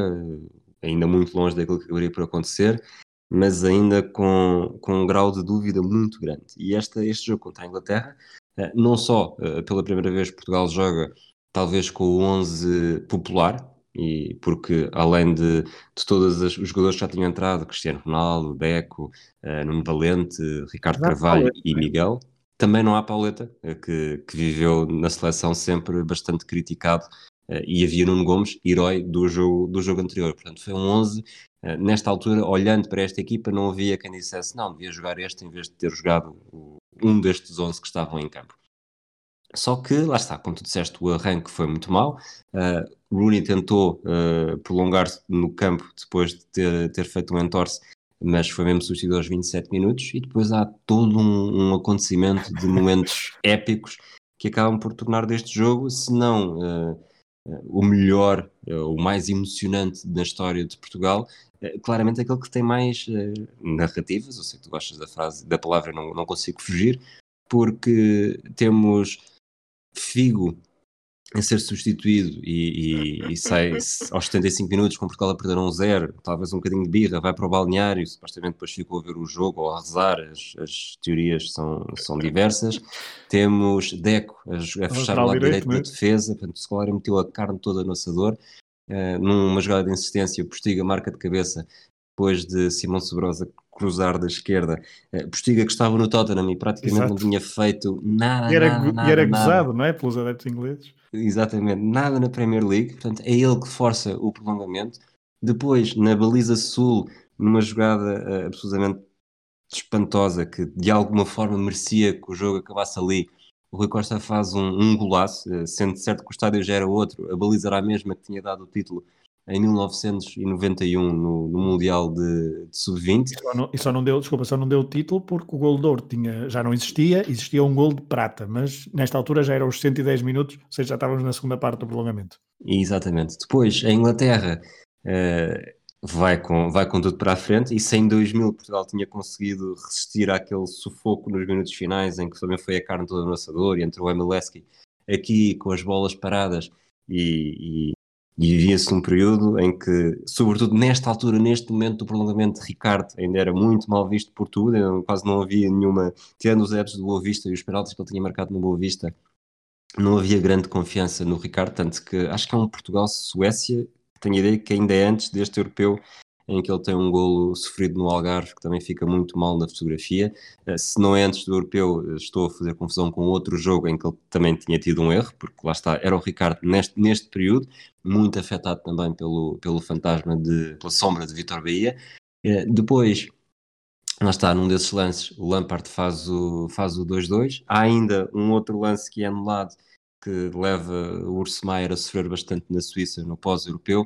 ainda muito longe daquilo que deveria por acontecer, mas ainda com, com um grau de dúvida muito grande. E esta, este jogo contra a Inglaterra, eh, não só eh, pela primeira vez Portugal joga talvez com o 11 popular, e porque além de, de todos os jogadores que já tinham entrado, Cristiano Ronaldo, Deco, uh, Nuno Valente, Ricardo Carvalho e Miguel, também não há Pauleta, eh, que, que viveu na seleção sempre bastante criticado, eh, e havia Nuno Gomes, herói do jogo, do jogo anterior. Portanto, foi um 11. Eh, nesta altura, olhando para esta equipa, não havia quem dissesse não, devia jogar este em vez de ter jogado um destes 11 que estavam em campo. Só que, lá está, como tu disseste, o arranque foi muito mau. Uh, Rooney tentou uh, prolongar-se no campo depois de ter, ter feito um entorse mas foi mesmo substituído aos 27 minutos. E depois há todo um, um acontecimento de momentos épicos que acabam por tornar deste jogo, se não uh, o melhor, uh, o mais emocionante da história de Portugal, claramente aquele que tem mais narrativas, eu sei que tu gostas da frase, da palavra, não, não consigo fugir, porque temos Figo a ser substituído e, e, e sai aos 75 minutos com Portugal a perder um zero, talvez um bocadinho de birra, vai para o balneário, supostamente depois ficou a ver o jogo ou a rezar, as, as teorias são, são diversas. Temos Deco a, a fechar o lado direito da defesa, portanto, o Scolari meteu a carne toda no assador. Uh, numa jogada de insistência, o Postiga marca de cabeça depois de Simão Sobrosa cruzar da esquerda. Uh, Postiga que estava no Tottenham e praticamente Exato. não tinha feito nada.
E era,
nada,
nada, e era nada. gozado, não é? Pelos adeptos ingleses.
Exatamente, nada na Premier League, portanto é ele que força o prolongamento. Depois, na baliza sul, numa jogada uh, absolutamente espantosa, que de alguma forma merecia que o jogo acabasse ali, o Rui Costa faz um, um golaço, uh, sendo certo que o estádio já era outro, a baliza era a mesma que tinha dado o título em 1991 no, no Mundial de, de Sub-20.
E, só não deu, desculpa, só não deu o título porque o gol de ouro tinha, já não existia, existia um gol de prata, mas nesta altura já eram os 110 minutos, ou seja, já estávamos na segunda parte do prolongamento.
Exatamente. Depois, a Inglaterra uh, vai, com, vai com tudo para a frente e se em 2000 Portugal tinha conseguido resistir àquele sufoco nos minutos finais em que também foi a carne toda no assador e entrou o Emileski aqui com as bolas paradas e, e vivia-se um período em que, sobretudo nesta altura, neste momento do prolongamento, Ricardo ainda era muito mal visto por tudo, quase não havia nenhuma, tendo os adeptos do Boa Vista e os penaltis que ele tinha marcado no Boa Vista, não havia grande confiança no Ricardo, tanto que acho que é um Portugal-Suécia, tenho a ideia que ainda é antes deste europeu, em que ele tem um golo sofrido no Algarve, que também fica muito mal na fotografia. Eh, se não é antes do europeu, eh, estou a fazer confusão com outro jogo em que ele também tinha tido um erro, porque lá está, era o Ricardo neste, neste período, muito afetado também pelo, pelo fantasma, de, pela sombra de Vitor Bahia. Eh, depois, lá está, num desses lances, o Lampard faz o 2-2. Faz o Há ainda um outro lance que é anulado, que leva o Urs Maier a sofrer bastante na Suíça no pós-europeu,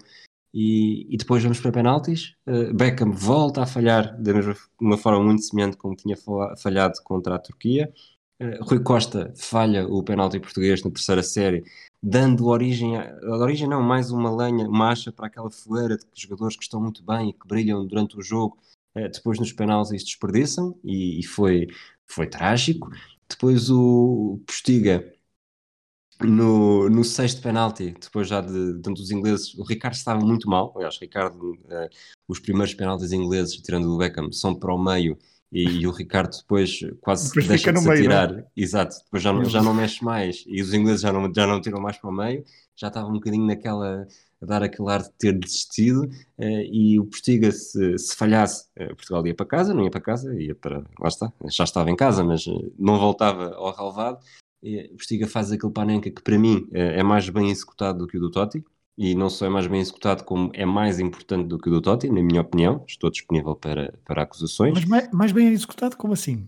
e, e, depois vamos para penaltis. Uh, Beckham volta a falhar mesma uma forma muito semelhante como tinha falhado contra a Turquia. Uh, Rui Costa falha o penalti português na terceira série, dando origem, a, origem não, mais uma lenha, uma acha para aquela fogueira de jogadores que estão muito bem e que brilham durante o jogo. Uh, depois nos penaltis desperdiçam e, e, foi, foi trágico. Depois o Postiga no, no sexto penalti, depois já de tanto os ingleses, o Ricardo estava muito mal. Aliás, Ricardo, uh, os primeiros penaltis ingleses, tirando o Beckham, são para o meio e, e o Ricardo depois quase
Depois
deixa de se
meio, não é?
exato, depois já não, já não mexe mais e os ingleses já não, já não tiram mais para o meio, já estava um bocadinho naquela a dar aquele ar de ter desistido eh, e o Postiga se, se falhasse, eh, Portugal ia para casa, não ia para casa, ia para, lá está, já estava em casa, mas eh, não voltava ao relevado, e o Postiga faz aquele panenca que para mim eh, é mais bem executado do que o do Totti, e não só é mais bem executado, como é mais importante do que o do Totti, na minha opinião. Estou disponível para, para acusações.
Mas mais, mais bem executado, como assim?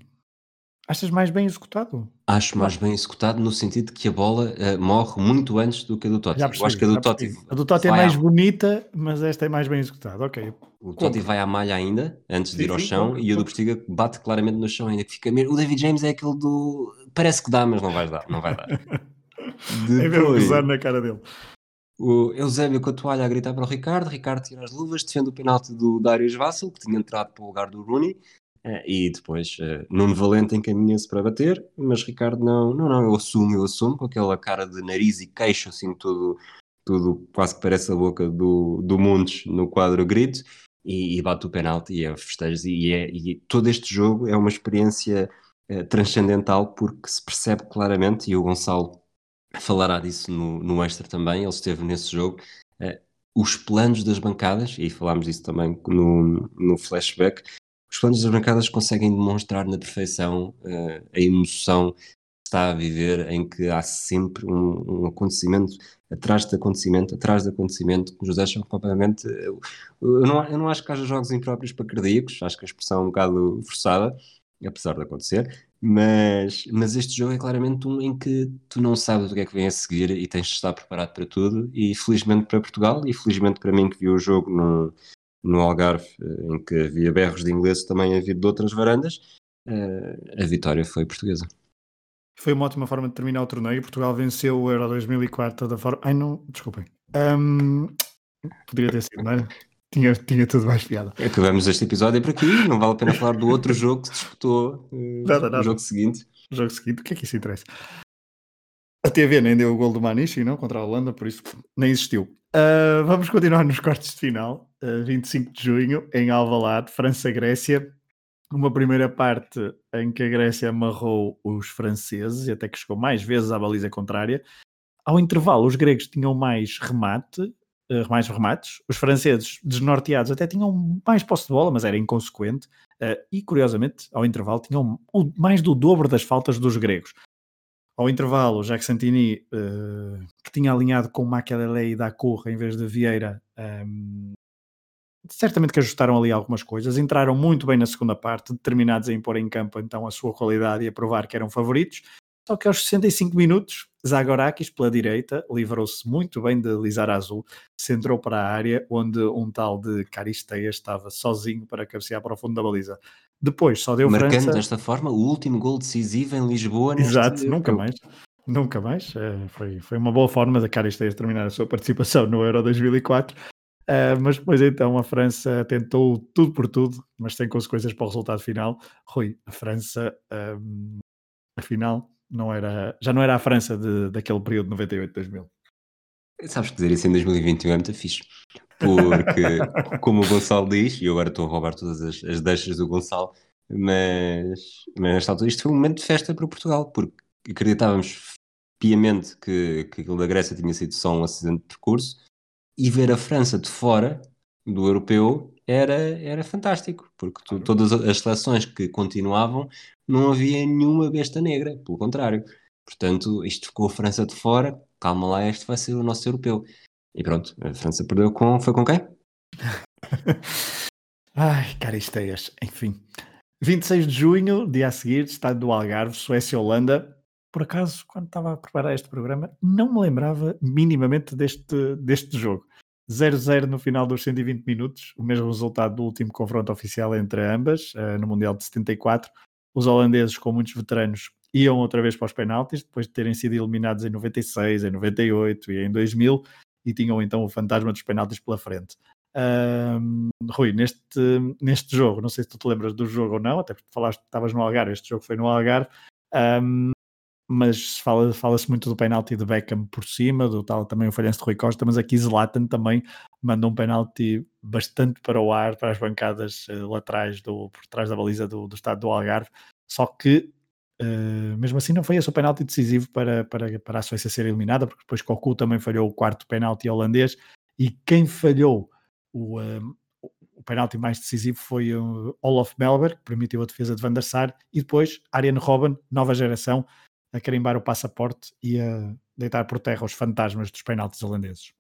Achas mais bem executado?
Acho mais bem executado no sentido de que a bola uh, morre muito antes do que a do Totti.
Já
Eu acho que a
percebi,
do Totti.
percebi. A do Totti é mais bonita, mas esta é mais bem executada. Ok.
O Totti vai à malha ainda, antes de
Sim,
ir ao
sim,
chão, e a do. Postiga bate claramente no chão ainda. Que fica mesmo... O David James é aquele do. Parece que dá, mas não vai dar. Não vai dar.
É mesmo
Depois-
gozar na cara dele.
O Eusébio com a toalha a gritar para o Ricardo, Ricardo tira as luvas, defende o penalti do Darius Vassal, que tinha entrado para o lugar do Rooney, e depois eh, Nuno Valente encaminha-se para bater, mas Ricardo não, não, não, eu assumo, eu assumo, com aquela cara de nariz e queixo, assim, tudo, tudo quase que parece a boca do, do Mundes no quadro grito, e, e bate o penalti e é festejos, e, é, e todo este jogo é uma experiência eh, transcendental, porque se percebe claramente, e o Gonçalo falará disso no, no extra também, ele esteve nesse jogo, eh, os planos das bancadas, e falámos disso também no, no flashback, os planos das bancadas conseguem demonstrar na perfeição eh, a emoção que está a viver, em que há sempre um, um acontecimento atrás de acontecimento, atrás de acontecimento, que nos deixam completamente... Eu, eu não, eu não acho que haja jogos impróprios para cardíacos, acho que a expressão é um bocado forçada, apesar de acontecer, mas, mas este jogo é claramente um em que tu não sabes o que é que vem a seguir e tens de estar preparado para tudo. E felizmente para Portugal, e felizmente para mim que vi o jogo no, no Algarve, eh, em que havia berros de inglês também havia de outras varandas, eh, a vitória foi portuguesa.
Foi uma ótima forma de terminar o torneio. Portugal venceu o Euro 2004 da forma. Ai, não, desculpem. Ahm, poderia ter sido, não era? Tinha, tinha tudo mais piada.
Acabamos este episódio por aqui, não vale a pena falar do outro jogo que se disputou eh,
Nada,
no
nada.
jogo seguinte.
O jogo seguinte, o que é que isso interessa? A TV nem deu o gol do Maniche, não? Contra a Holanda, por isso nem existiu. Ah, vamos continuar nos quartos de final. Ah, 25 de junho, em Alvalade, França-Grécia. Uma primeira parte em que a Grécia amarrou os franceses e até que chegou mais vezes à baliza contrária. Ao intervalo, os gregos tinham mais remate, eh, mais remates. Os franceses, desnorteados, até tinham mais posse de bola, mas era inconsequente. E, curiosamente, ao intervalo, tinham mais do dobro das faltas dos gregos. Ao intervalo, Jacques Santini, eh, que tinha alinhado com Makelele e Dacour em vez de Vieira, ehm, certamente que ajustaram ali algumas coisas. Entraram muito bem na segunda parte, determinados a impor em campo então a sua qualidade e a provar que eram favoritos. Só que aos 65 minutos, Zagorakis, pela direita, livrou-se muito bem de Lizar Azul, centrou para a área onde um tal de Caristeia estava sozinho para cabecear para o fundo da baliza. Depois só deu
Marcando
França.
desta forma o último gol decisivo em Lisboa. neste
Exato, nunca mais. Nunca mais. Eh, foi, foi uma boa forma da Caristeias terminar a sua participação no Euro 2004. Eh, mas depois então a França tentou tudo por tudo, mas sem consequências para o resultado final. Rui, a França, ehm, afinal, não era, já não era a França de, daquele período de 98-2000.
Sabes que dizer isso em 2021 é muito fixe. Porque, como o Gonçalo diz, e eu agora estou a roubar todas as, as deixas do Gonçalo, mas, mas nesta altura isto foi um momento de festa para Portugal, porque acreditávamos piamente que, que aquilo da Grécia tinha sido só um acidente de percurso, e ver a França de fora do europeu era, era fantástico, porque tu- todas as seleções que continuavam não havia nenhuma besta negra, pelo contrário. Portanto, isto ficou a França de fora, calma lá, este vai ser o nosso europeu. E pronto, a França perdeu com. Foi com quem?
Ai, caristeias, enfim. 26 de junho, dia a seguir, estado do Algarve, Suécia-Holanda. Por acaso, quando estava a preparar este programa, não me lembrava minimamente deste, deste jogo. 0-0 no final dos 120 minutos, o mesmo resultado do último confronto oficial entre ambas, eh, no Mundial de 74. Os holandeses, com muitos veteranos, iam outra vez para os penaltis, depois de terem sido eliminados em 96, em 98 e em 2000, e tinham então o fantasma dos penaltis pela frente. Ahm, Rui, neste, neste jogo, não sei se tu te lembras do jogo ou não, até porque falaste que estavas no Algarve, este jogo foi no Algarve. ahm, mas fala-se fala muito do penalti de Beckham por cima, do tal também o falhanço de Rui Costa, mas aqui Zlatan também manda um penalti bastante para o ar, para as bancadas uh, laterais, do, por trás da baliza do, do estado do Algarve, só que uh, mesmo assim não foi esse o penalti decisivo para, para, para a Suécia ser eliminada, porque depois Cocu também falhou o quarto penalti holandês, e quem falhou o, uh, o penalti mais decisivo foi o Olof Melberg, que permitiu a defesa de Van der Sar, e depois Arjen Robben, nova geração, a carimbar o passaporte e a deitar por terra os fantasmas dos penaltis holandeses.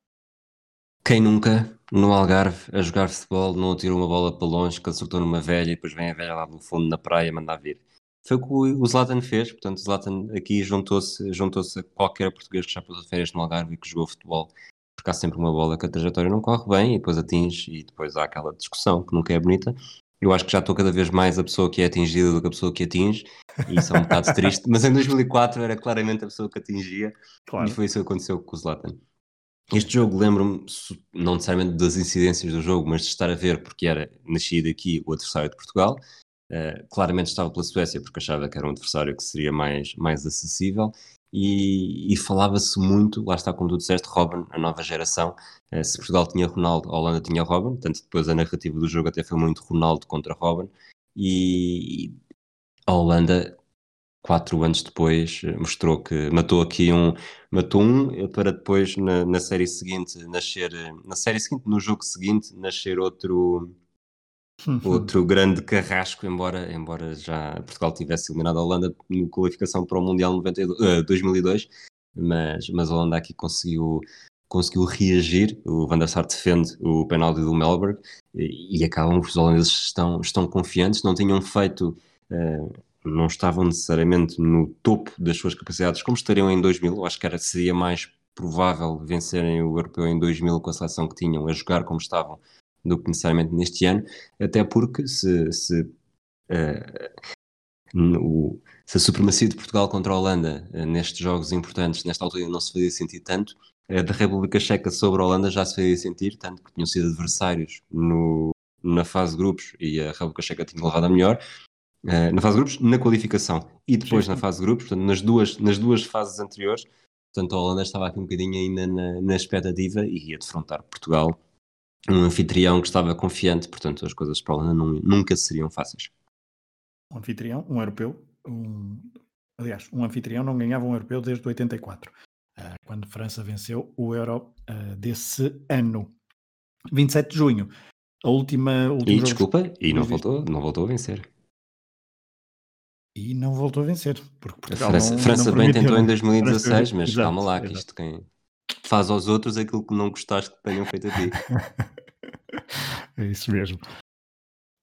Quem nunca, no Algarve, a jogar futebol, não atirou uma bola para longe, que acertou numa velha e depois vem a velha lá do fundo na praia mandar vir. Foi o que o Zlatan fez, portanto, o Zlatan aqui juntou-se juntou a qualquer português que já passou férias no Algarve e que jogou futebol, porque há sempre uma bola que a trajetória não corre bem e depois atinge e depois há aquela discussão que nunca é bonita eu acho que já estou cada vez mais a pessoa que é atingida do que a pessoa que atinge, e isso é um bocado triste, mas em 2004 era claramente a pessoa que atingia, claro. e foi isso que aconteceu com o Zlatan. Este jogo lembro-me, não necessariamente das incidências do jogo, mas de estar a ver, porque era nascido aqui o adversário de Portugal. Uh, claramente estava pela Suécia, porque achava que era um adversário que seria mais, mais acessível. E, e falava-se muito, lá está como tu disseste, Robin, a nova geração, eh, se Portugal tinha Ronaldo, a Holanda tinha Robin, tanto depois a narrativa do jogo até foi muito Ronaldo contra Robin, e a Holanda, quatro anos depois, eh, mostrou que matou aqui um, matou um, eh, para depois na, na série seguinte nascer, na série seguinte, no jogo seguinte, nascer outro. Outro grande carrasco, embora, embora já Portugal tivesse eliminado a Holanda na qualificação para o Mundial 92, uh, 2002, mas, mas a Holanda aqui conseguiu, conseguiu reagir. O Van der Sar defende o penalti do Melbourne e, e acabam os holandeses estão, estão confiantes, não tinham feito. Uh, não estavam necessariamente no topo das suas capacidades, como estariam em 2000. Eu acho que era, seria mais provável vencerem o Europeu em 2000 com a seleção que tinham, a jogar como estavam do que necessariamente neste ano, até porque se, se, uh, o, se a supremacia de Portugal contra a Holanda uh, nestes jogos importantes, nesta altura não se fazia sentir tanto, uh, da República Checa sobre a Holanda já se fazia sentir, tanto que tinham sido adversários no, na fase de grupos e a República Checa tinha levado a melhor, na fase de grupos, na qualificação e depois Sim. na fase de grupos, portanto nas duas, nas duas fases anteriores, portanto a Holanda estava aqui um bocadinho ainda na, na expectativa e ia defrontar Portugal um anfitrião que estava confiante, portanto as coisas para a Holanda não, nunca seriam fáceis.
Um anfitrião, um europeu, um, aliás, um anfitrião não ganhava um europeu desde 84, uh, ah, quando França venceu o Euro uh, desse ano. 27 de junho, a última.
E desculpa, e não voltou, não voltou a vencer.
E não voltou a vencer, porque Portugal
a França,
não,
França não bem tentou em 2016, mas exato, calma lá, que isto quem, faz aos outros aquilo que não gostaste que tenham feito a ti.
é isso mesmo.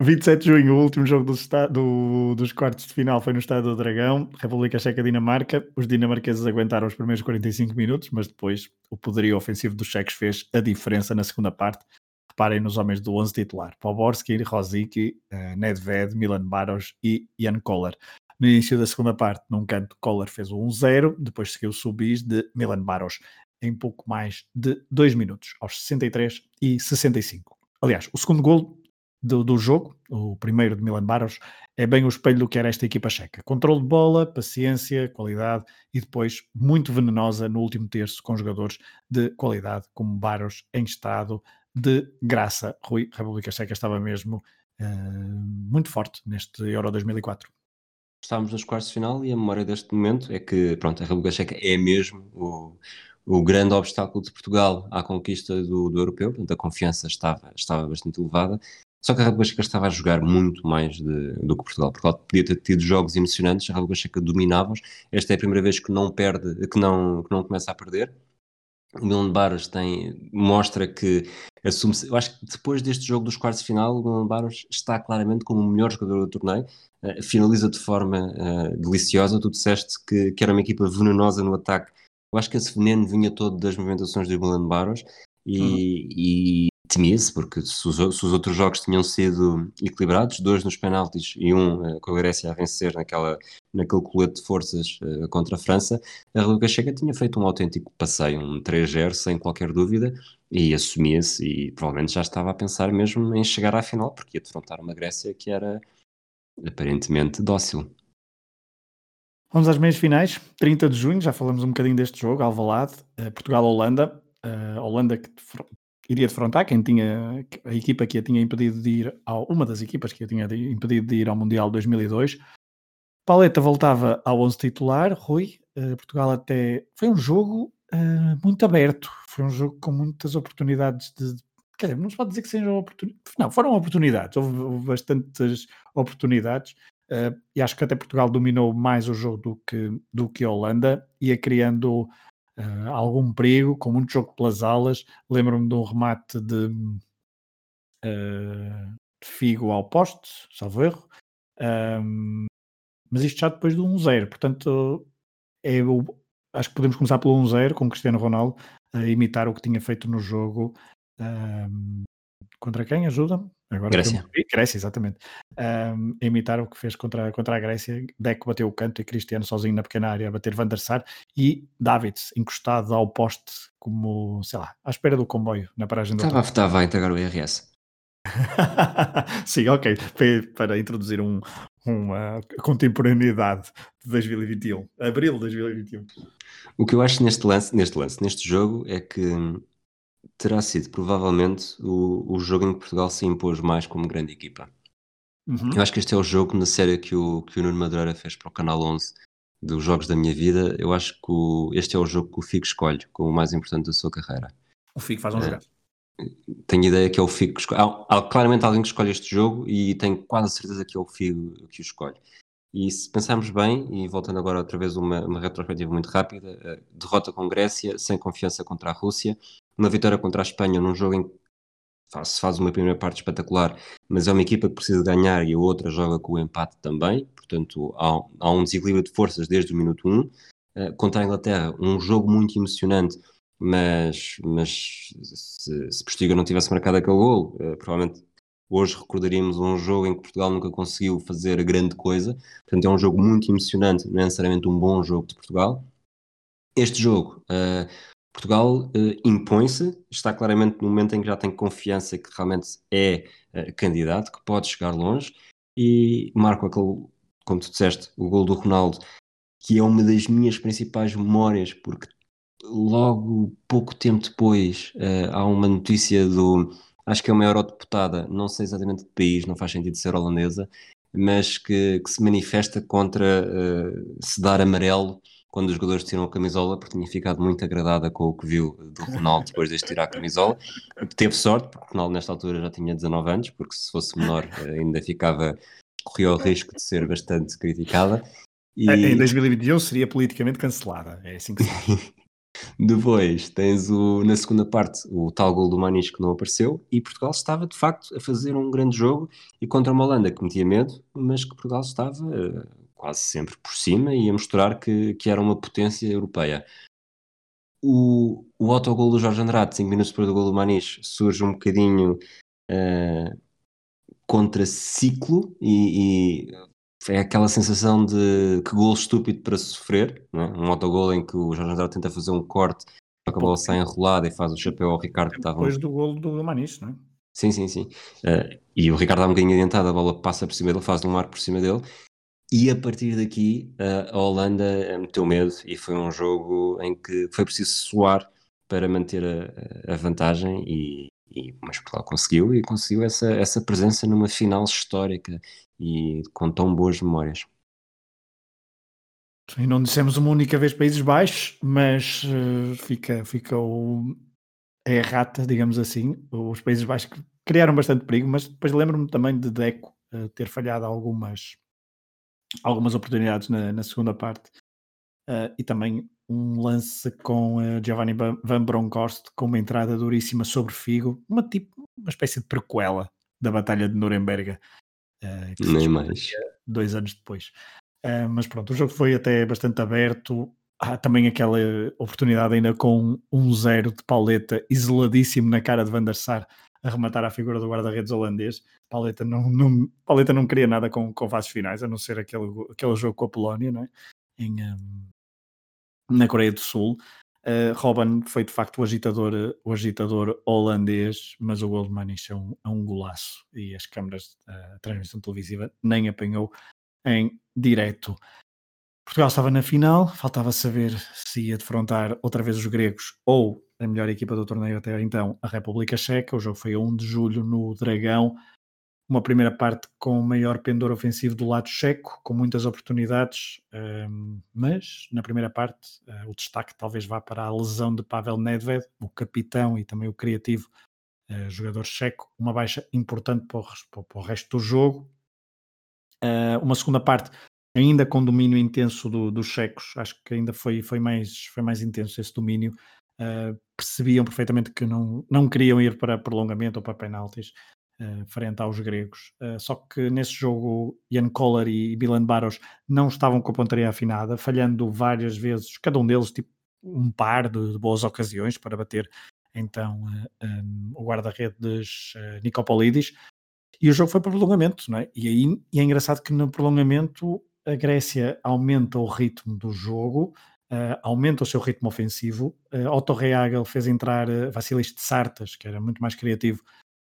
27 de junho, o último jogo do, do, dos quartos de final foi no Estádio do Dragão, República Checa-Dinamarca. Os dinamarqueses aguentaram os primeiros 45 minutos, mas depois o poderio ofensivo dos cheques fez a diferença na segunda parte. Reparem nos homens do 11 titular: Poborski, Rosicky, uh, Nedved, Milan Baros e Jan Koller. No início da segunda parte, num canto, Koller fez o 1-0, depois seguiu o subis de Milan Baros em pouco mais de 2 minutos, aos 63 e 65. Aliás, o segundo gol do, do, jogo, o primeiro de Milan Baros, é bem o espelho do que era esta equipa checa. Controle de bola, paciência, qualidade e depois muito venenosa no último terço com jogadores de qualidade como Baros em estado de graça. Rui, a República Checa estava mesmo uh, muito forte neste Euro 2004.
Estávamos nos quartos de final e a memória deste momento é que pronto, a República Checa é mesmo o, o grande obstáculo de Portugal à conquista do, do europeu, portanto a confiança estava, estava bastante elevada, só que a República Checa estava a jogar muito mais de, do que Portugal. Portugal podia ter tido jogos emocionantes, a República Checa dominava-os. Esta é a primeira vez que não perde, que não, que não começa a perder. O Milan Barros tem, mostra que assume Eu acho que depois deste jogo dos quartos de final, o Milan Barros está claramente como o melhor jogador do torneio. Uh, finaliza de forma uh, deliciosa. Tu disseste que, que era uma equipa venenosa no ataque eu acho que esse veneno vinha todo das movimentações dos Milan Baros e, uhum. e temia-se, porque se os, se os, outros jogos tinham sido equilibrados, dois nos penaltis e um uh, com a Grécia a vencer naquela, naquele colete de forças uh, contra a França, a República Checa tinha feito um autêntico passeio, um 3-0 sem qualquer dúvida, e assumia-se e provavelmente já estava a pensar mesmo em chegar à final, porque ia defrontar uma Grécia que era aparentemente dócil.
Vamos às meias finais, 30 de junho, já falamos um bocadinho deste jogo, Alvalade, uh, Portugal-Holanda, uh, Holanda que iria defrontar quem tinha, a equipa que a tinha impedido de ir, ao, uma das equipas que a tinha impedido de ir ao Mundial 2002. Paleta voltava ao 11 titular, Rui, uh, Portugal até, foi um jogo muito aberto, foi um jogo com muitas oportunidades de, quer dizer, não se pode dizer que sejam oportunidades, não, foram oportunidades, houve, houve bastantes oportunidades, Uh, e acho que até Portugal dominou mais o jogo do que, do que a Holanda, ia criando uh, algum perigo, com muito jogo pelas alas. Lembro-me de um remate de, uh, Figo ao poste, salvo erro. Um, mas isto já depois do 1-0, portanto, é o, acho que podemos começar pelo 1-0 com Cristiano Ronaldo a imitar o que tinha feito no jogo. Um, contra quem? Ajuda-me?
Agora Grécia.
Grécia, exatamente. Um, imitar o que fez contra, contra a Grécia. Deco bateu o canto e Cristiano sozinho na pequena área a bater Van der Sar e Davids encostado ao poste como, sei lá, à espera do comboio na paragem do
Estava, estava a integrar o IRS.
Sim, ok. Para introduzir um, uma contemporaneidade de 2021. Abril de 2021.
O que eu acho neste lance, neste lance, neste jogo, é que terá sido provavelmente o, o jogo em que Portugal se impôs mais como grande equipa. Uhum. Eu acho que este é o jogo na série que o, que o Nuno Madureira fez para o Canal 11 dos Jogos da Minha Vida. Eu acho que o, este é o jogo que o Figo escolhe como o mais importante da sua carreira.
O Figo faz um é, jogo.
Tenho ideia que é o Figo que escolhe. Há, há, claramente alguém que escolhe este jogo e tenho quase certeza que é o Figo que o escolhe. E se pensarmos bem, e voltando agora outra vez uma, uma retrospectiva muito rápida, derrota com Grécia, sem confiança contra a Rússia, uma vitória contra a Espanha num jogo em que se faz uma primeira parte espetacular, mas é uma equipa que precisa ganhar e a outra joga com o empate também, portanto há, há um desequilíbrio de forças desde o minuto 1. Uh, eh, contra a Inglaterra, um jogo muito emocionante, mas, mas se, se Postiga não tivesse marcado aquele gol, uh, provavelmente hoje recordaríamos um jogo em que Portugal nunca conseguiu fazer grande coisa, portanto é um jogo muito emocionante, não é necessariamente um bom jogo de Portugal. Este jogo, uh, Portugal uh, impõe-se, está claramente no momento em que já tem confiança que realmente é uh, candidato, que pode chegar longe, e marco aquele, como tu disseste, o gol do Ronaldo, que é uma das minhas principais memórias, porque logo pouco tempo depois uh, há uma notícia do, acho que é uma eurodeputada, não sei exatamente de país, não faz sentido ser holandesa, mas que, que se manifesta contra se dar amarelo quando os jogadores tiram a camisola, porque tinha ficado muito agradada com o que viu do Ronaldo depois de tirar a camisola. Teve sorte, porque o Ronaldo nesta altura já tinha 19 anos, porque se fosse menor eh, ainda ficava, corria o risco de ser bastante criticada.
E... Em 2021 seria politicamente cancelada, é assim que se
Depois tens o, na segunda parte o tal gol do Manis que não apareceu e Portugal estava de facto a fazer um grande jogo e contra uma Holanda que metia medo, mas que Portugal estava eh, quase sempre por cima e a mostrar que, que era uma potência europeia. O, o autogol do Jorge Andrade, 5 minutos depois do gol do Manis, surge um bocadinho uh, contra ciclo e, e, é aquela sensação de que gol estúpido para sofrer, é? um autogol em que o Jorge Andrade tenta fazer um corte, a bola sai enrolada e faz o chapéu ao Ricardo que estava...
Depois do gol do Manis, não é?
Sim, sim, sim. Uh, e o Ricardo dá um bocadinho adiantado, a bola passa por cima dele, faz um ar por cima dele e a partir daqui a Holanda meteu medo e foi um jogo em que foi preciso suar para manter a, a vantagem e, e, mas Portugal conseguiu e conseguiu essa, essa presença numa final histórica e com tão boas memórias.
E não dissemos uma única vez Países Baixos, mas uh, fica, fica o, é a errata, digamos assim. Os Países Baixos criaram bastante perigo, mas depois lembro-me também de Deco uh, ter falhado algumas algumas oportunidades na, na segunda parte. Uh, e também um lance com uh, Giovanni Van Bronckhorst com uma entrada duríssima sobre Figo, uma, tipo, uma espécie de prequela da Batalha de Nuremberg, uh,
que Nem mais.
dois anos depois. Uh, mas pronto, o jogo foi até bastante aberto. Há também aquela oportunidade ainda com um zero de Pauleta isoladíssimo na cara de Van der Sar a rematar a figura do guarda-redes holandês. Paleta não, não, Paleta não queria nada com, com fases finais, a não ser aquele, aquele jogo com a Polónia, não é? Em, um, na Coreia do Sul. Uh, Robin foi de facto o agitador, o agitador holandês, mas o gol é um, é um golaço e as câmaras da uh, transmissão televisiva nem apanhou em direto. Portugal estava na final, faltava saber se ia defrontar outra vez os gregos ou a melhor equipa do torneio até então, a República Checa. O jogo foi a 1 de julho no Dragão. Uma primeira parte com maior pendor ofensivo do lado checo, com muitas oportunidades, um, mas na primeira parte uh, o destaque talvez vá para a lesão de Pavel Nedved, o capitão e também o criativo uh, jogador checo, uma baixa importante para o, resto do jogo. Uh, uma segunda parte ainda com domínio intenso do, dos checos, acho que ainda foi, foi, mais, foi mais intenso esse domínio. Uh, percebiam perfeitamente que não, não queriam ir para prolongamento ou para penaltis uh, frente aos gregos. Uh, só que nesse jogo, Ian Kohler e Milan Baros não estavam com a pontaria afinada, falhando várias vezes, cada um deles, tipo um par de, de boas ocasiões para bater então um, o guarda-redes Nicopolidis. E o jogo foi para prolongamento, não é? E aí e é engraçado que no prolongamento a Grécia aumenta o ritmo do jogo, uh, aumenta o seu ritmo ofensivo. Uh, Otto Reagel fez entrar uh, Vassilis de Sartas, que era muito mais criativo,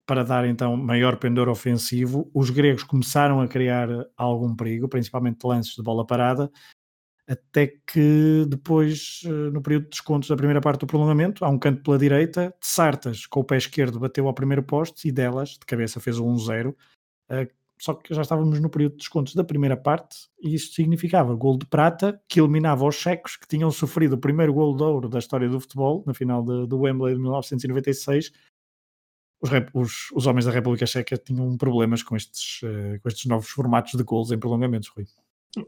para dar então maior pendor ofensivo. Os gregos começaram a criar algum perigo, principalmente lances de bola parada, até que depois, no período de descontos da primeira parte do prolongamento, há um canto pela direita, de Sartas com o pé esquerdo bateu ao primeiro poste e delas, de cabeça, fez o 1-0 só que já estávamos no período de descontos da primeira parte e isto significava gol de prata que eliminava os checos que tinham sofrido o primeiro gol de ouro da história do futebol na final do Wembley de 1996 os, os, os, homens da República Checa tinham problemas com estes, uh, com estes novos formatos de gols em prolongamentos, Rui.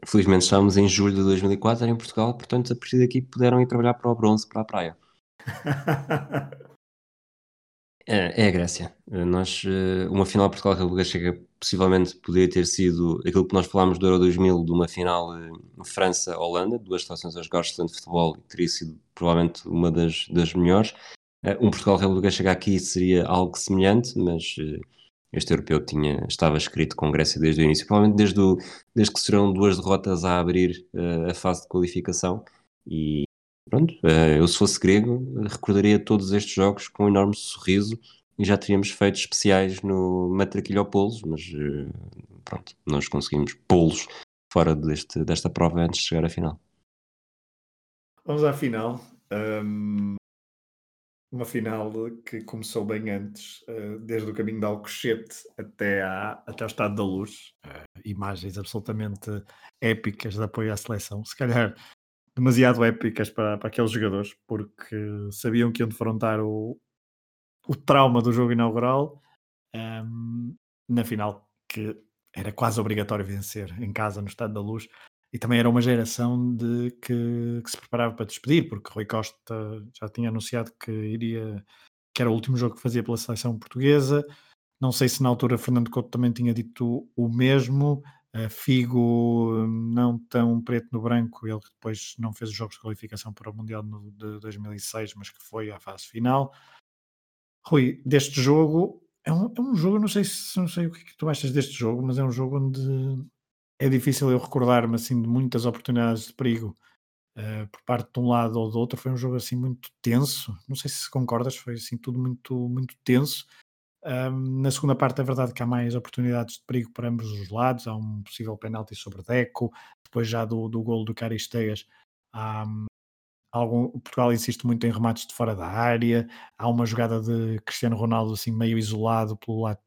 Felizmente estávamos em julho de 2004, era em Portugal, portanto a partir daqui puderam ir trabalhar para o bronze, para a praia. É, é a Grécia. Eh, nós, eh, uma final Portugal-República Checa possivelmente poderia ter sido aquilo que nós falámos do Euro 2000, de uma final eh, França-Holanda, duas seleções a jogar excelente futebol e teria sido provavelmente uma das, das melhores. Um Portugal-República Checa aqui seria algo semelhante, mas este europeu tinha, estava escrito com Grécia desde o início, provavelmente desde, o, desde que serão duas derrotas a abrir a fase de qualificação e, Pronto, eh, eu se fosse grego, recordaria todos estes jogos com um enorme sorriso e já teríamos feito especiais no Matraquilhopolos, mas eh, pronto, nós conseguimos pô-los fora deste, desta prova antes de chegar à final.
Vamos à final. Um, uma final que começou bem antes, uh, desde o caminho de Alcochete até, à, até ao Estado da Luz. Uh, imagens absolutamente épicas de apoio à seleção. Se calhar demasiado épicas para, para aqueles jogadores, porque sabiam que iam defrontar o, o trauma do jogo inaugural um, na final, que era quase obrigatório vencer em casa, no Estado da Luz. E também era uma geração de que, que se preparava para despedir, porque Rui Costa já tinha anunciado que iria que era o último jogo que fazia pela seleção portuguesa. Não sei se na altura Fernando Couto também tinha dito o mesmo. Uh, Figo não tão preto no branco, ele depois não fez os jogos de qualificação para o Mundial de 2006, mas que foi à fase final. Rui, deste jogo, é um, é um jogo, não sei, se, não sei o que, é que tu achas deste jogo, mas é um jogo onde é difícil eu recordar-me assim de muitas oportunidades de perigo uh, por parte de um lado ou do outro. Foi um jogo assim muito tenso. Não sei se concordas, foi assim tudo muito, muito tenso. Um, na segunda parte é verdade que há mais oportunidades de perigo para ambos os lados, há um possível penalti sobre Deco, depois já do, do gol do Caristeias há, algum, Portugal insiste muito em remates de fora da área, há uma jogada de Cristiano Ronaldo assim meio isolado pelo lado,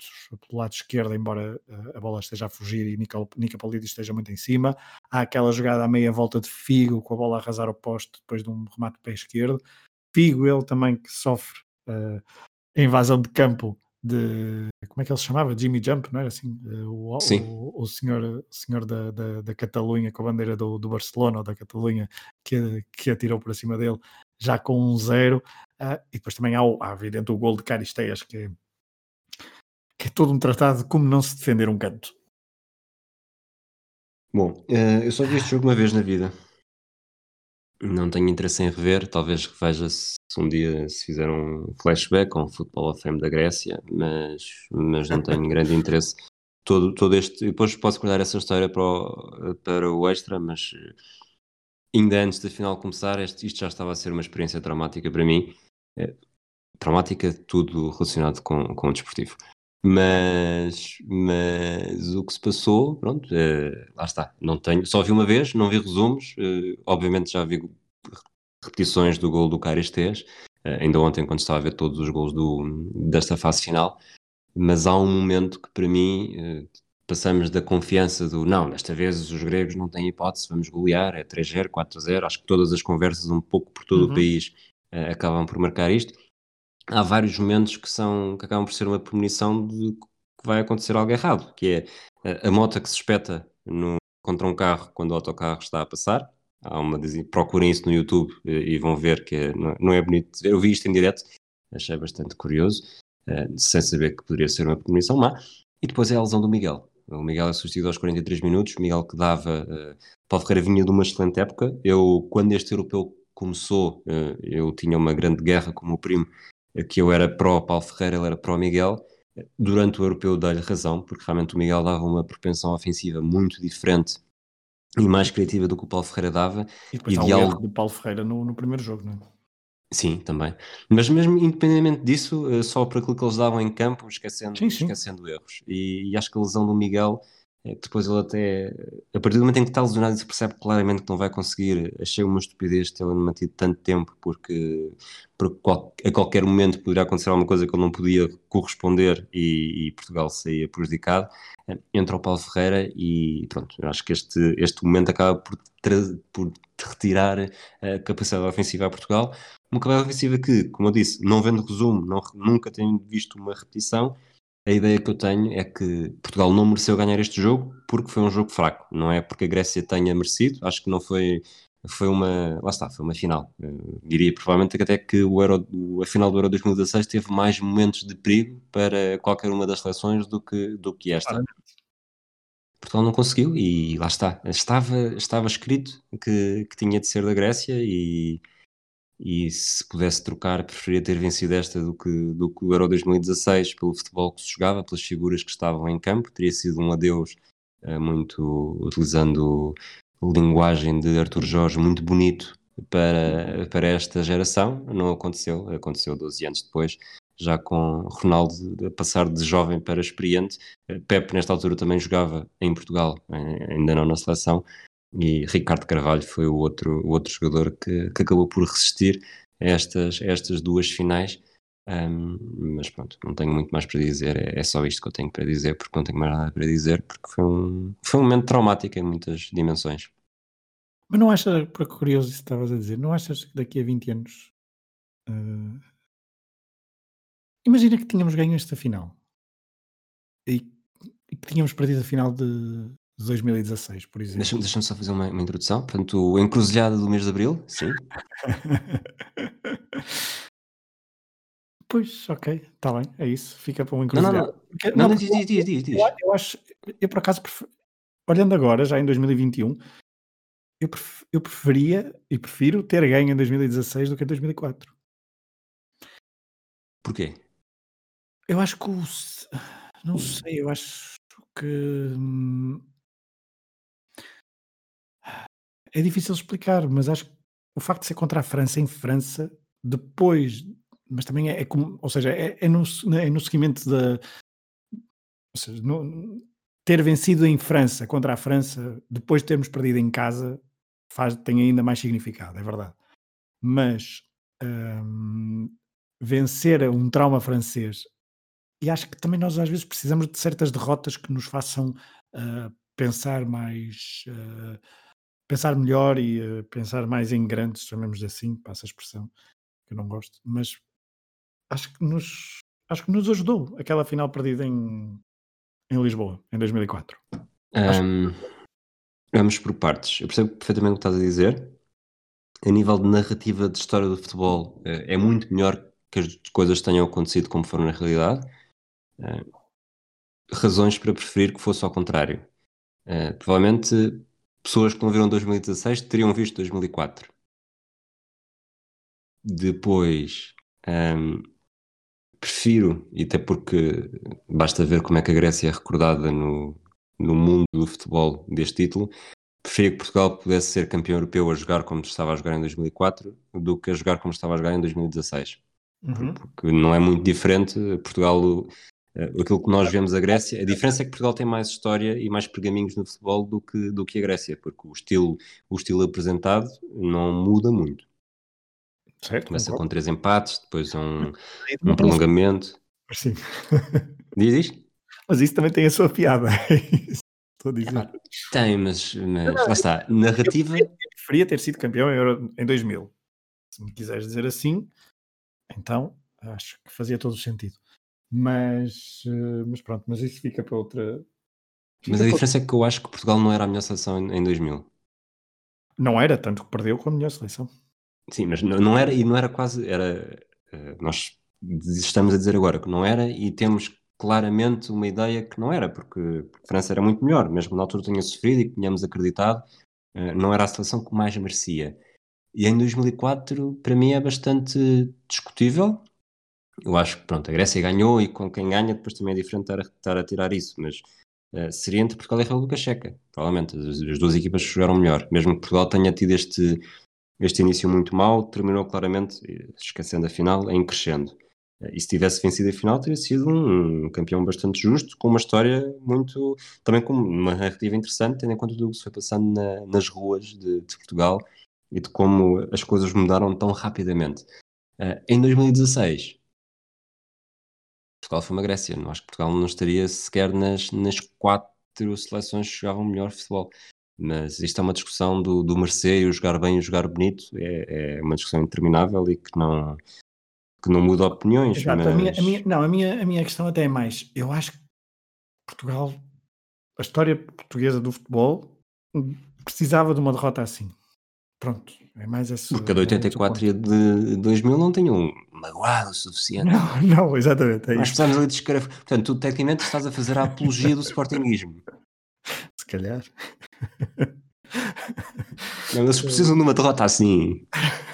pelo lado esquerdo, embora a bola esteja a fugir e Nica, Nica esteja muito em cima, há aquela jogada à meia volta de Figo com a bola a arrasar o poste depois de um remate de pé esquerdo, Figo ele também que sofre uh, a invasão de campo de como é que ele se chamava? Jimmy Jump, não era assim? Eh, o, o, o, senhor, senhor da, da, da, Catalunha com a bandeira do, do Barcelona ou da Catalunha que, que atirou para cima dele já com um zero. Uh, e depois também há, o, há evidente o gol de Caristeias que é, que é todo um tratado de como não se defender um canto.
Bom, uh, eu só vi este jogo uma vez na vida. Não tenho interesse em rever, talvez veja se um dia se fizer um flashback com o Football of Fame da Grécia, mas, mas não tenho grande interesse. Todo, todo este, depois posso guardar essa história para o, para o extra, mas ainda antes da final começar, este, isto já estava a ser uma experiência traumática para mim. É, traumática, tudo relacionado com, com o desportivo. Mas, mas o que se passou, pronto, é, lá está. Não tenho, só vi uma vez, não vi resumos. É, obviamente já vi repetições do gol do Caristés, é, ainda ontem quando estava a ver todos os gols do, desta fase final. Mas há um momento que para mim passamos da confiança do não, desta vez os gregos não têm hipótese, vamos golear, é 3-0, 4-0. Acho que todas as conversas, um pouco por todo uhum. o país, acabam por marcar isto há vários momentos que são que acabam por ser uma premonição de que vai acontecer algo errado, que é a, a moto que se espeta no, contra um carro quando o autocarro está a passar. Há uma procurem isso no YouTube e, eh, e vão ver que é, não, não, é bonito ver. Eu vi isto em direto, achei bastante curioso, uh, sem saber que poderia ser uma premonição má. E depois é a lesão do Miguel. O Miguel é substituído aos 43 minutos. O Miguel que dava. Uh, Paulo Ferreira vinha de uma excelente época. Eu, quando este europeu começou, uh, eu tinha uma grande guerra com o meu primo que eu era pró Paulo Ferreira, ele era pró Miguel. Durante o europeu dei-lhe razão, porque realmente o Miguel dava uma propensão ofensiva muito diferente e mais criativa do que o Paulo Ferreira dava.
E depois e há do Paulo Ferreira no, no primeiro jogo, não é?
Sim, também. Mas mesmo independentemente disso, eh, só por aquilo que eles davam em campo, esquecendo, sim, sim. esquecendo erros. E, e, acho que a lesão do Miguel depois ele até, a partir do momento em que está lesionado, se percebe claramente que não vai conseguir. Achei uma estupidez tê-lo mantido tanto tempo, porque, porque a qualquer momento poderia acontecer alguma coisa que ele não podia corresponder e, e Portugal saía prejudicado. Entra o Paulo Ferreira e pronto, acho que este, este momento acaba por, por retirar a capacidade ofensiva a Portugal. Uma capacidade ofensiva que, como eu disse, não vendo resumo, não, nunca tenho visto uma repetição a ideia que eu tenho é que Portugal não mereceu ganhar este jogo porque foi um jogo fraco, não é porque a Grécia tenha merecido, acho que não foi foi uma, lá está, foi uma final. Eu diria provavelmente até que o Euro, a final do Euro 2016 teve mais momentos de perigo para qualquer uma das seleções do que, do que esta. Portugal não conseguiu e lá está. Estava, estava escrito que, que tinha de ser da Grécia e, e se pudesse trocar, preferia ter vencido esta do que, do que o Euro 2016 pelo futebol que se jogava, pelas figuras que estavam em campo. Teria sido um adeus uh, muito utilizando linguagem de Arthur Jorge, muito bonito para, para esta geração. Não aconteceu, aconteceu 12 anos depois, já com Ronaldo a passar de jovem para experiente. Eh, Pepe, nesta altura, também jogava em Portugal, ainda não na seleção, e Ricardo Carvalho foi o outro, o outro jogador que, que acabou por resistir a estas, a estas duas finais. Um, mas pronto, não tenho muito mais para dizer, é, é, só isto que eu tenho para dizer, porque não tenho mais nada para dizer, porque foi um, foi um momento traumático em muitas dimensões.
Mas não achas, por curioso isso estavas a dizer, não achas que daqui a 20 anos uh... imagina que tínhamos ganho esta final e, e que tínhamos perdido a final de, 2016, por exemplo.
Deixa-me deixa só fazer uma, uma, introdução. Portanto, encruzilhada do mês de Abril, sim.
pois, ok, está bem, é isso. Fica para uma encruzilhada.
Não, não, não. não, não diz, diz, diz, diz,
Eu, acho, eu por acaso, olhando agora, já em 2021, eu, pref, eu preferia e prefiro ter ganho em 2016 do que em 2004.
Porquê?
Eu acho que o. Não sei, eu acho que. Hum, é difícil explicar, mas acho que o facto de ser contra a França em França, depois, mas também é, é como, ou seja, é, é, no, é no seguimento da. Ou seja, no, ter vencido em França contra a França, depois de termos perdido em casa, faz, tem ainda mais significado, é verdade. Mas hum, vencer um trauma francês, e acho que também nós às vezes precisamos de certas derrotas que nos façam uh, pensar mais. Uh, pensar melhor e uh, pensar mais em grandes, chamemos assim, passa a expressão, que eu não gosto, mas acho que nos, acho que nos ajudou aquela final perdida em, em Lisboa, em 2004. Um,
vamos por partes. Eu percebo perfeitamente o que estás a dizer. A nível de narrativa de história do futebol, uh, é muito melhor que as coisas tenham acontecido como foram na realidade. Uh, razões para preferir que fosse ao contrário. provavelmente pessoas que não viram 2016 teriam visto 2004. Depois, um, prefiro, e até porque basta ver como é que a Grécia é recordada no, no mundo do futebol deste título, prefiro que Portugal pudesse ser campeão europeu a jogar como estava a jogar em 2004 do que a jogar como estava a jogar em 2016. Uhum. Porque não é muito diferente. Portugal aquilo que nós vemos a Grécia. A diferença é que Portugal tem mais história e mais pergaminhos no futebol do que, do que a Grécia, porque o estilo, o estilo apresentado não muda muito.
Certo,
Começa
concordo.
com três empates, depois um, um prolongamento.
Sim.
Diz isto?
Mas isso também tem a sua piada. é Estou a dizer.
Ah, Tem, mas, mas lá está. Narrativa.
Eu preferia ter sido campeão em 2000. Se me quiseres dizer assim, então acho que fazia todo o sentido. Mas, eh, mas pronto, mas isso fica para outra.
Mas a diferença é que eu acho que Portugal não era a melhor seleção em, em 2000.
Não era tanto que perdeu com a melhor seleção.
Sim, mas não, não era, e não era quase, era, eh, nós estamos a dizer agora que não era e temos claramente uma ideia que não era, porque, porque a França era muito melhor, mesmo na altura tinha sofrido e que tínhamos acreditado, eh, não era a seleção que mais merecia. E em 2004, para mim, é bastante discutível. Eu acho que, pronto, a Grécia ganhou e com quem ganha depois também é diferente estar a, estar a tirar isso, mas eh, seria entre Portugal e a República Checa, provavelmente. As, as duas equipas jogaram melhor, mesmo que Portugal tenha tido este, este início muito mau, terminou claramente, eh, esquecendo a final, em crescendo. Eh, E se tivesse vencido a final, teria sido um, campeão bastante justo, com uma história muito. também com uma narrativa interessante, tendo em conta tudo o que se foi passando na- nas ruas de, de Portugal e de como as coisas mudaram tão rapidamente. Eh, em 2016, Portugal foi uma Grécia. Não acho que Portugal não estaria sequer nas, nas quatro seleções que jogavam melhor futebol. Mas isto é uma discussão do, do merecer e o jogar bem e o jogar bonito. É, é uma discussão interminável e que não, que não muda opiniões.
Exato,
mas...
a minha, a minha- não, a minha, a minha questão até é mais. Eu acho que Portugal, a história portuguesa do futebol, precisava de uma derrota assim. Pronto, é mais esse.
Porque a de
é esse o
84 e a de 2000 não tinham magoado o suficiente.
Não, não, exatamente. É
Nós precisamos ali de escrever. Portanto, tu tecnicamente estás a fazer a apologia do sportinguismo.
se calhar.
Não, eles precisam de uma derrota assim.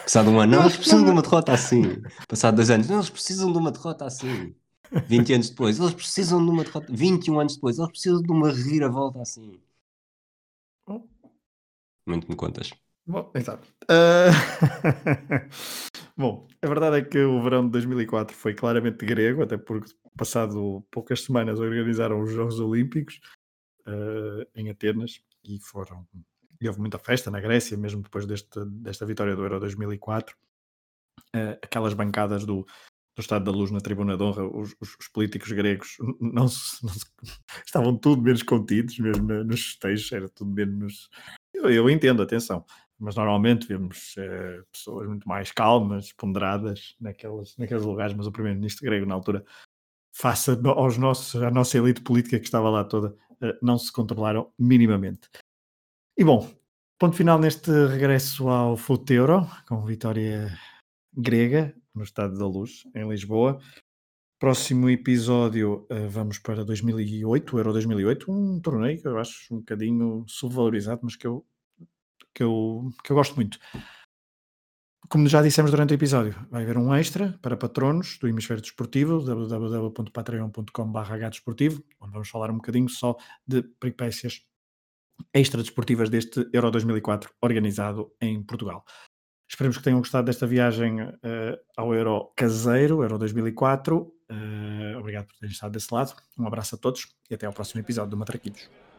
Passado um ano, não, eles precisam de uma derrota assim. Passado dois anos, não, eles precisam de uma derrota assim. 20 anos depois, eles precisam de uma derrota. 21 anos depois, eles precisam de uma reviravolta assim. Muito me contas.
Bom, exato. Ah, Bom, a verdade é que o verão de 2004 foi claramente grego, até porque passado poucas semanas organizaram os Jogos Olímpicos ah, em Atenas e foram e houve muita festa na Grécia, mesmo depois deste, desta vitória do Euro 2004. Ah, aquelas bancadas do, do Estado da Luz na Tribuna de Honra, os, os- os políticos gregos não se- não se- estavam tudo menos contidos, mesmo nos festejos, era tudo menos. Eu, eu entendo, atenção, mas normalmente vemos eh, pessoas muito mais calmas, ponderadas naqueles, naqueles lugares, mas o primeiro-ministro grego na altura, face aos nossos, à nossa elite política que estava lá toda, eh, não se controlaram minimamente. E bom, ponto final neste regresso ao Futeuro, com vitória grega no Estádio da Luz, em Lisboa. Próximo episódio, eh, vamos para 2008, o Euro 2008, um torneio que eu acho um bocadinho subvalorizado, mas que eu, que eu, que eu gosto muito. Como já dissemos durante o episódio, vai haver um extra para patronos do Hemisfério Desportivo, www.patreon.com.br desportivo, onde vamos falar um bocadinho só de peripécias extra desportivas deste Euro 2004 organizado em Portugal. Esperemos que tenham gostado desta viagem eh, ao Euro caseiro, Euro 2004. Eh, obrigado por terem estado desse lado. Um abraço a todos e até ao próximo episódio do Matraquilhos.